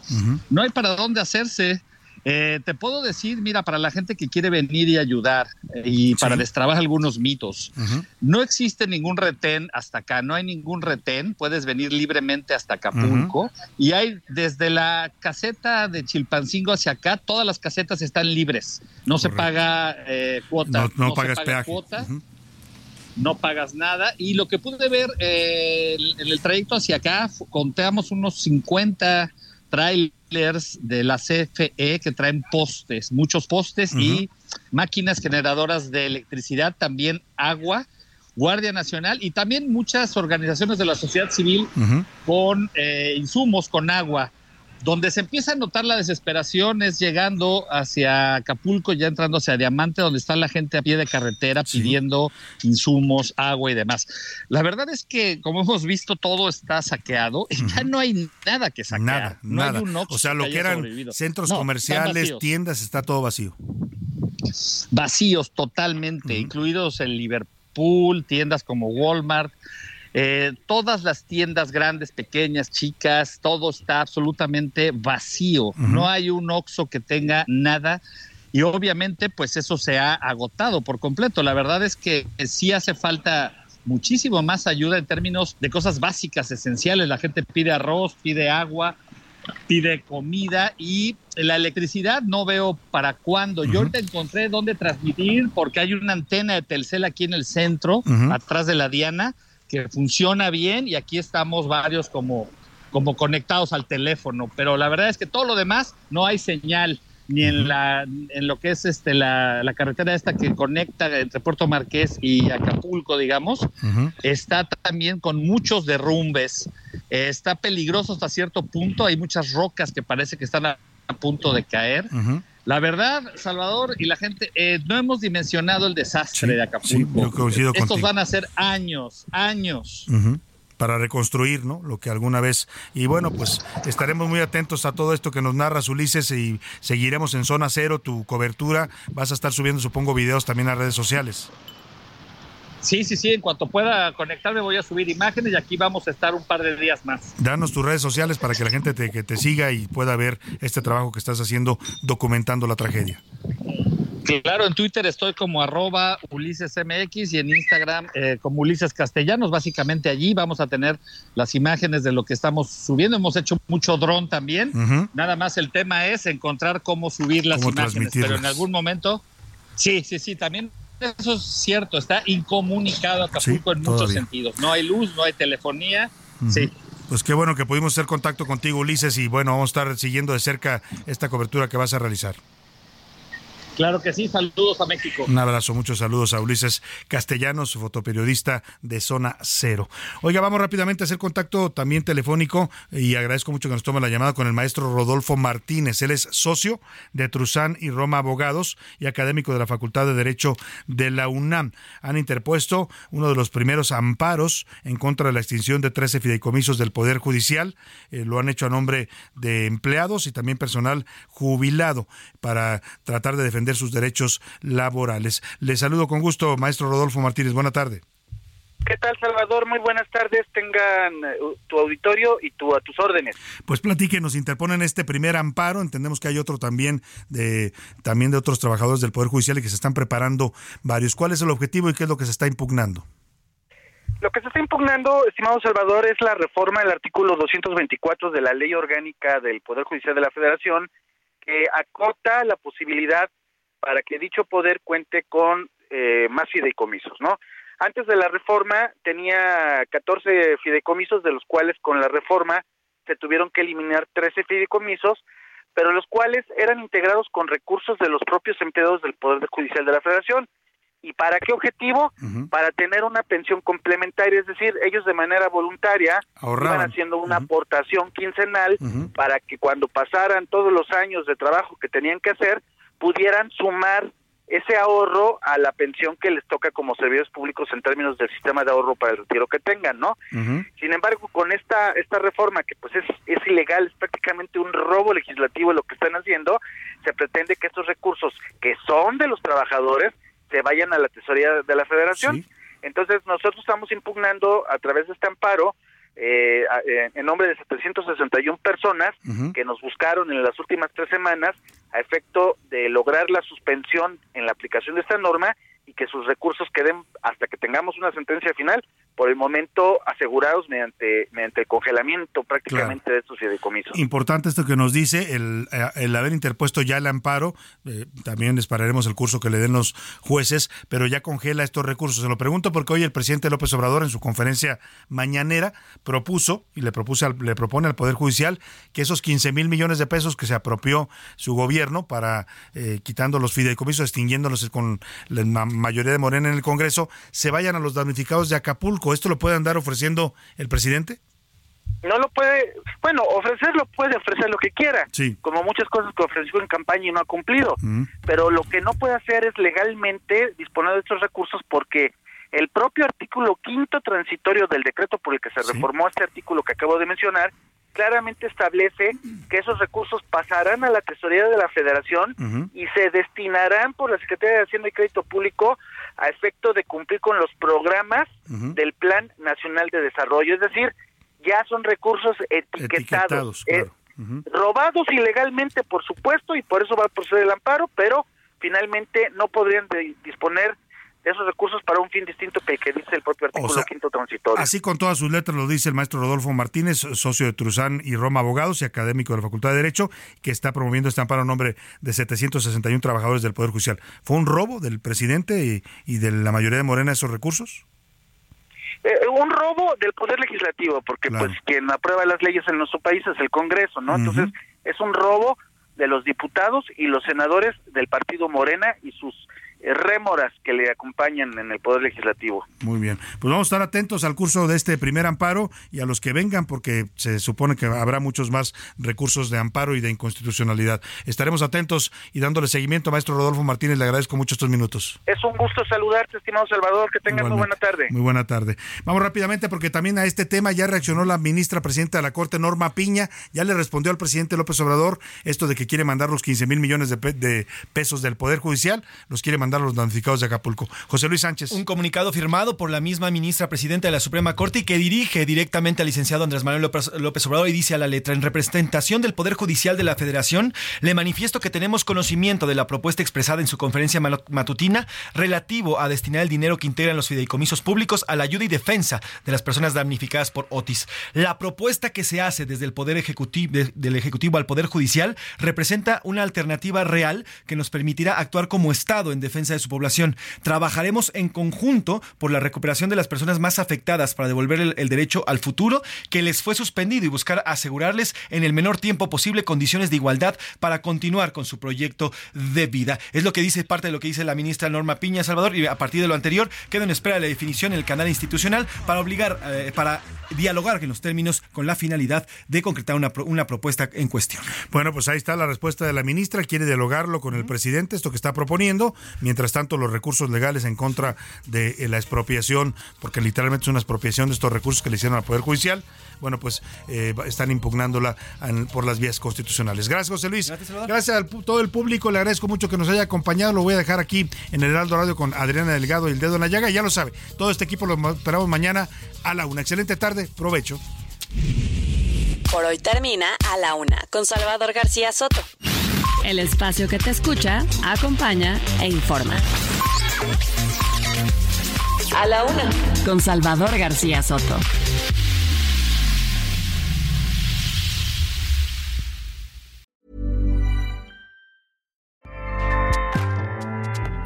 No hay para dónde hacerse. Eh, te puedo decir, mira, para la gente que quiere venir y ayudar eh, y para destrabar algunos mitos, no existe ningún retén hasta acá, no hay ningún retén, puedes venir libremente hasta Acapulco y hay desde la caseta de Chilpancingo hacia acá, todas las casetas están libres, no se paga cuota. No, pagas peaje no pagas nada. Y lo que pude ver eh, en el trayecto hacia acá, contamos unos 50 trailers de la CFE que traen postes, muchos postes y máquinas generadoras de electricidad, también agua. Guardia Nacional y también muchas organizaciones de la sociedad civil con eh, insumos, con agua. Donde se empieza a notar la desesperación es llegando hacia Acapulco, ya entrando hacia Diamante, donde está la gente a pie de carretera pidiendo insumos, agua y demás. La verdad es que, como hemos visto, todo está saqueado y ya no hay nada que saquear. Nada, no hay nada. un Oxxo O sea, lo que eran sobrevivido. centros No, comerciales, tiendas, está todo vacío. vacíos totalmente, incluidos el Liverpool, tiendas como Walmart, eh, todas las tiendas grandes, pequeñas, chicas, todo está absolutamente vacío. No hay un Oxxo que tenga nada. Y obviamente, pues eso se ha agotado por completo. La verdad es que sí hace falta muchísimo más ayuda en términos de cosas básicas, esenciales. La gente pide arroz, pide agua, pide comida y la electricidad no veo para cuándo. Yo ahorita encontré dónde transmitir porque hay una antena de Telcel aquí en el centro, Ujú. atrás de la Diana, que funciona bien y aquí estamos varios como, como conectados al teléfono, pero la verdad es que todo lo demás no hay señal ni en la en lo que es este la, la carretera esta que conecta entre Puerto Marqués y Acapulco, digamos, está también con muchos derrumbes, eh, está peligroso hasta cierto punto, hay muchas rocas que parece que están a, a punto de caer. La verdad, Salvador y la gente, eh, no hemos dimensionado el desastre de Acapulco. Estos contigo. van a ser años, años. Para reconstruir, ¿no? Lo que alguna vez. Y bueno, pues estaremos muy atentos a todo esto que nos narras, Ulises, y seguiremos en Zona Cero tu cobertura. Vas a estar subiendo, supongo, videos también a redes sociales. Sí, sí, sí, en cuanto pueda conectarme voy a subir imágenes y aquí vamos a estar un par de días más. Danos tus redes sociales para que la gente te, que te siga y pueda ver este trabajo que estás haciendo documentando la tragedia. Claro, en Twitter estoy como arroba UlisesMX y en Instagram eh, como Ulises Castellanos. Básicamente allí vamos a tener las imágenes de lo que estamos subiendo. Hemos hecho mucho dron también. Nada más el tema es encontrar cómo subir las Cómo imágenes. Pero en algún momento, sí, sí, sí, también eso es cierto. Está incomunicado Acapulco en muchos todavía. sentidos. No hay luz, no hay telefonía. Sí. Pues qué bueno que pudimos hacer contacto contigo, Ulises, y bueno, vamos a estar siguiendo de cerca esta cobertura que vas a realizar. Claro que sí. Saludos a México. Un abrazo, muchos saludos a Ulises Castellanos, fotoperiodista de Zona Cero. Oiga, vamos rápidamente a hacer contacto también telefónico y agradezco mucho que nos tome la llamada con el maestro Rodolfo Martínez. Él es socio de Truzán y Roma Abogados y académico de la Facultad de Derecho de la UNAM. Han interpuesto uno de los primeros amparos en contra de la extinción de 13 fideicomisos del Poder Judicial. Eh, lo han hecho a nombre de empleados y también personal jubilado para tratar de defender sus derechos laborales. Le saludo con gusto, maestro Rodolfo Martínez. Buena tarde. ¿Qué tal, Salvador? Muy buenas tardes. Tengan eh, tu auditorio y tú a tus órdenes. Pues platíquenos, interponen este primer amparo. Entendemos que hay otro también de también de otros trabajadores del Poder Judicial y que se están preparando varios. ¿Cuál es el objetivo y qué es lo que se está impugnando? Lo que se está impugnando, estimado Salvador, es la reforma del artículo 224 de la Ley Orgánica del Poder Judicial de la Federación, que acota la posibilidad para que dicho poder cuente con eh, más fideicomisos, ¿no? Antes de la reforma tenía 14 fideicomisos, de los cuales con la reforma se tuvieron que eliminar 13 fideicomisos, pero los cuales eran integrados con recursos de los propios empleados del Poder Judicial de la Federación. ¿Y para qué objetivo? Para tener una pensión complementaria, es decir, ellos de manera voluntaria Ahorraban. iban haciendo una aportación quincenal para que cuando pasaran todos los años de trabajo que tenían que hacer, pudieran sumar ese ahorro a la pensión que les toca como servidores públicos en términos del sistema de ahorro para el retiro que tengan, ¿no? Sin embargo, con esta esta reforma que pues es, es ilegal, es prácticamente un robo legislativo lo que están haciendo, se pretende que estos recursos que son de los trabajadores se vayan a la tesorería de la Federación. Entonces, nosotros estamos impugnando a través de este amparo eh, eh, en nombre de 761 personas que nos buscaron en las últimas tres semanas a efecto de lograr la suspensión en la aplicación de esta norma y que sus recursos queden hasta que tengamos una sentencia final, por el momento asegurados mediante mediante el congelamiento prácticamente de estos fideicomisos. Importante esto que nos dice, el, eh, el haber interpuesto ya el amparo, eh, también les pararemos el curso que le den los jueces, pero ya congela estos recursos. Se lo pregunto porque hoy el presidente López Obrador en su conferencia mañanera propuso y le, propuso al- le propone al Poder Judicial que esos 15 mil millones de pesos que se apropió su gobierno para eh, quitando los fideicomisos, extinguiéndolos con la ma- mayoría de Morena en el Congreso, se vayan a los damnificados de Acapulco. ¿Esto lo puede andar ofreciendo el presidente? No lo puede, bueno, ofrecerlo puede ofrecer. Lo que quiera, Sí. como muchas cosas que ofreció en campaña y no ha cumplido. Ujú. Pero lo que no puede hacer es legalmente disponer de estos recursos porque el propio artículo quinto transitorio del decreto por el que se reformó este artículo que acabo de mencionar claramente establece que esos recursos pasarán a la tesorería de la Federación y se destinarán por la Secretaría de Hacienda y Crédito Público a efecto de cumplir con los programas del Plan Nacional de Desarrollo, es decir, ya son recursos etiquetados, Etiquetados, eh, robados ilegalmente, por supuesto, y por eso va a proceder el amparo, pero finalmente no podrían de- disponer esos recursos para un fin distinto que dice el propio artículo sea, quinto transitorio. Así con todas sus letras lo dice el maestro Rodolfo Martínez, socio de Truzán y Roma Abogados y académico de la Facultad de Derecho, que está promoviendo este amparo en nombre de 761 trabajadores del Poder Judicial. ¿Fue un robo del presidente y, y de la mayoría de Morena esos recursos? Eh, un robo del poder legislativo, porque Claro. pues quien aprueba las leyes en nuestro país es el Congreso, ¿no? Entonces es un robo de los diputados y los senadores del partido Morena y sus eh, rémoras que le acompañan en el poder legislativo. Muy bien. Pues vamos a estar atentos al curso de este primer amparo y a los que vengan, porque se supone que habrá muchos más recursos de amparo y de inconstitucionalidad. Estaremos atentos y dándole seguimiento, maestro Rodolfo Martínez. Le agradezco mucho estos minutos. Es un gusto saludarte, estimado Salvador, que tengas muy buena tarde. Muy buena tarde. Vamos rápidamente porque también a este tema ya reaccionó la ministra presidenta de la Corte, Norma Piña. Ya le respondió al presidente López Obrador esto de que quiere mandar los 15 mil millones de, pe- de pesos del Poder Judicial, los quiere mandar a los damnificados de Acapulco. José Luis Sánchez. Un comunicado firmado por la misma ministra presidenta de la Suprema Corte y que dirige directamente al licenciado Andrés Manuel López, Obrador y dice a la letra, en representación del Poder Judicial de la Federación, le manifiesto que tenemos conocimiento de la propuesta expresada en su conferencia matutina relativo a destinar el dinero que integran los fideicomisos públicos a la ayuda y defensa de las personas damnificadas por Otis. La propuesta que se hace desde el Poder Ejecutivo, Ejecutivo al Poder Judicial representa una alternativa real que nos permitirá actuar como Estado en defensa de su población. Trabajaremos en conjunto por la recuperación de las personas más afectadas para devolver el, el derecho al futuro que les fue suspendido y buscar asegurarles en el menor tiempo posible condiciones de igualdad para continuar con su proyecto de vida. Es lo que dice parte de lo que dice la ministra Norma Piña Salvador y a partir de lo anterior queda en espera la definición en el canal institucional para obligar, eh, para dialogar en los términos con la finalidad de concretar una, pro- una propuesta en cuestión. Bueno, pues ahí está la respuesta de la ministra. Quiere dialogarlo con el presidente, esto que está proponiendo. Mientras tanto, los recursos legales en contra de eh, la expropiación, porque literalmente es una expropiación de estos recursos que le hicieron al Poder Judicial, bueno, pues eh, están impugnándola en- por las vías constitucionales. Gracias, José Luis. Gracias, a todo el público. Le agradezco mucho que nos haya acompañado. Lo voy a dejar aquí en el Heraldo Radio con Adriana Delgado y el dedo en la llaga. Ya lo sabe, todo este equipo lo esperamos mañana a la una. Excelente tarde. Provecho. Por hoy termina a la una con Salvador García Soto. El espacio que te escucha, acompaña e informa. A la una. Con Salvador García Soto.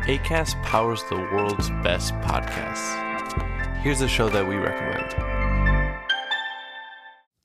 ACAST powers the world's best podcasts. Here's a show that we recommend.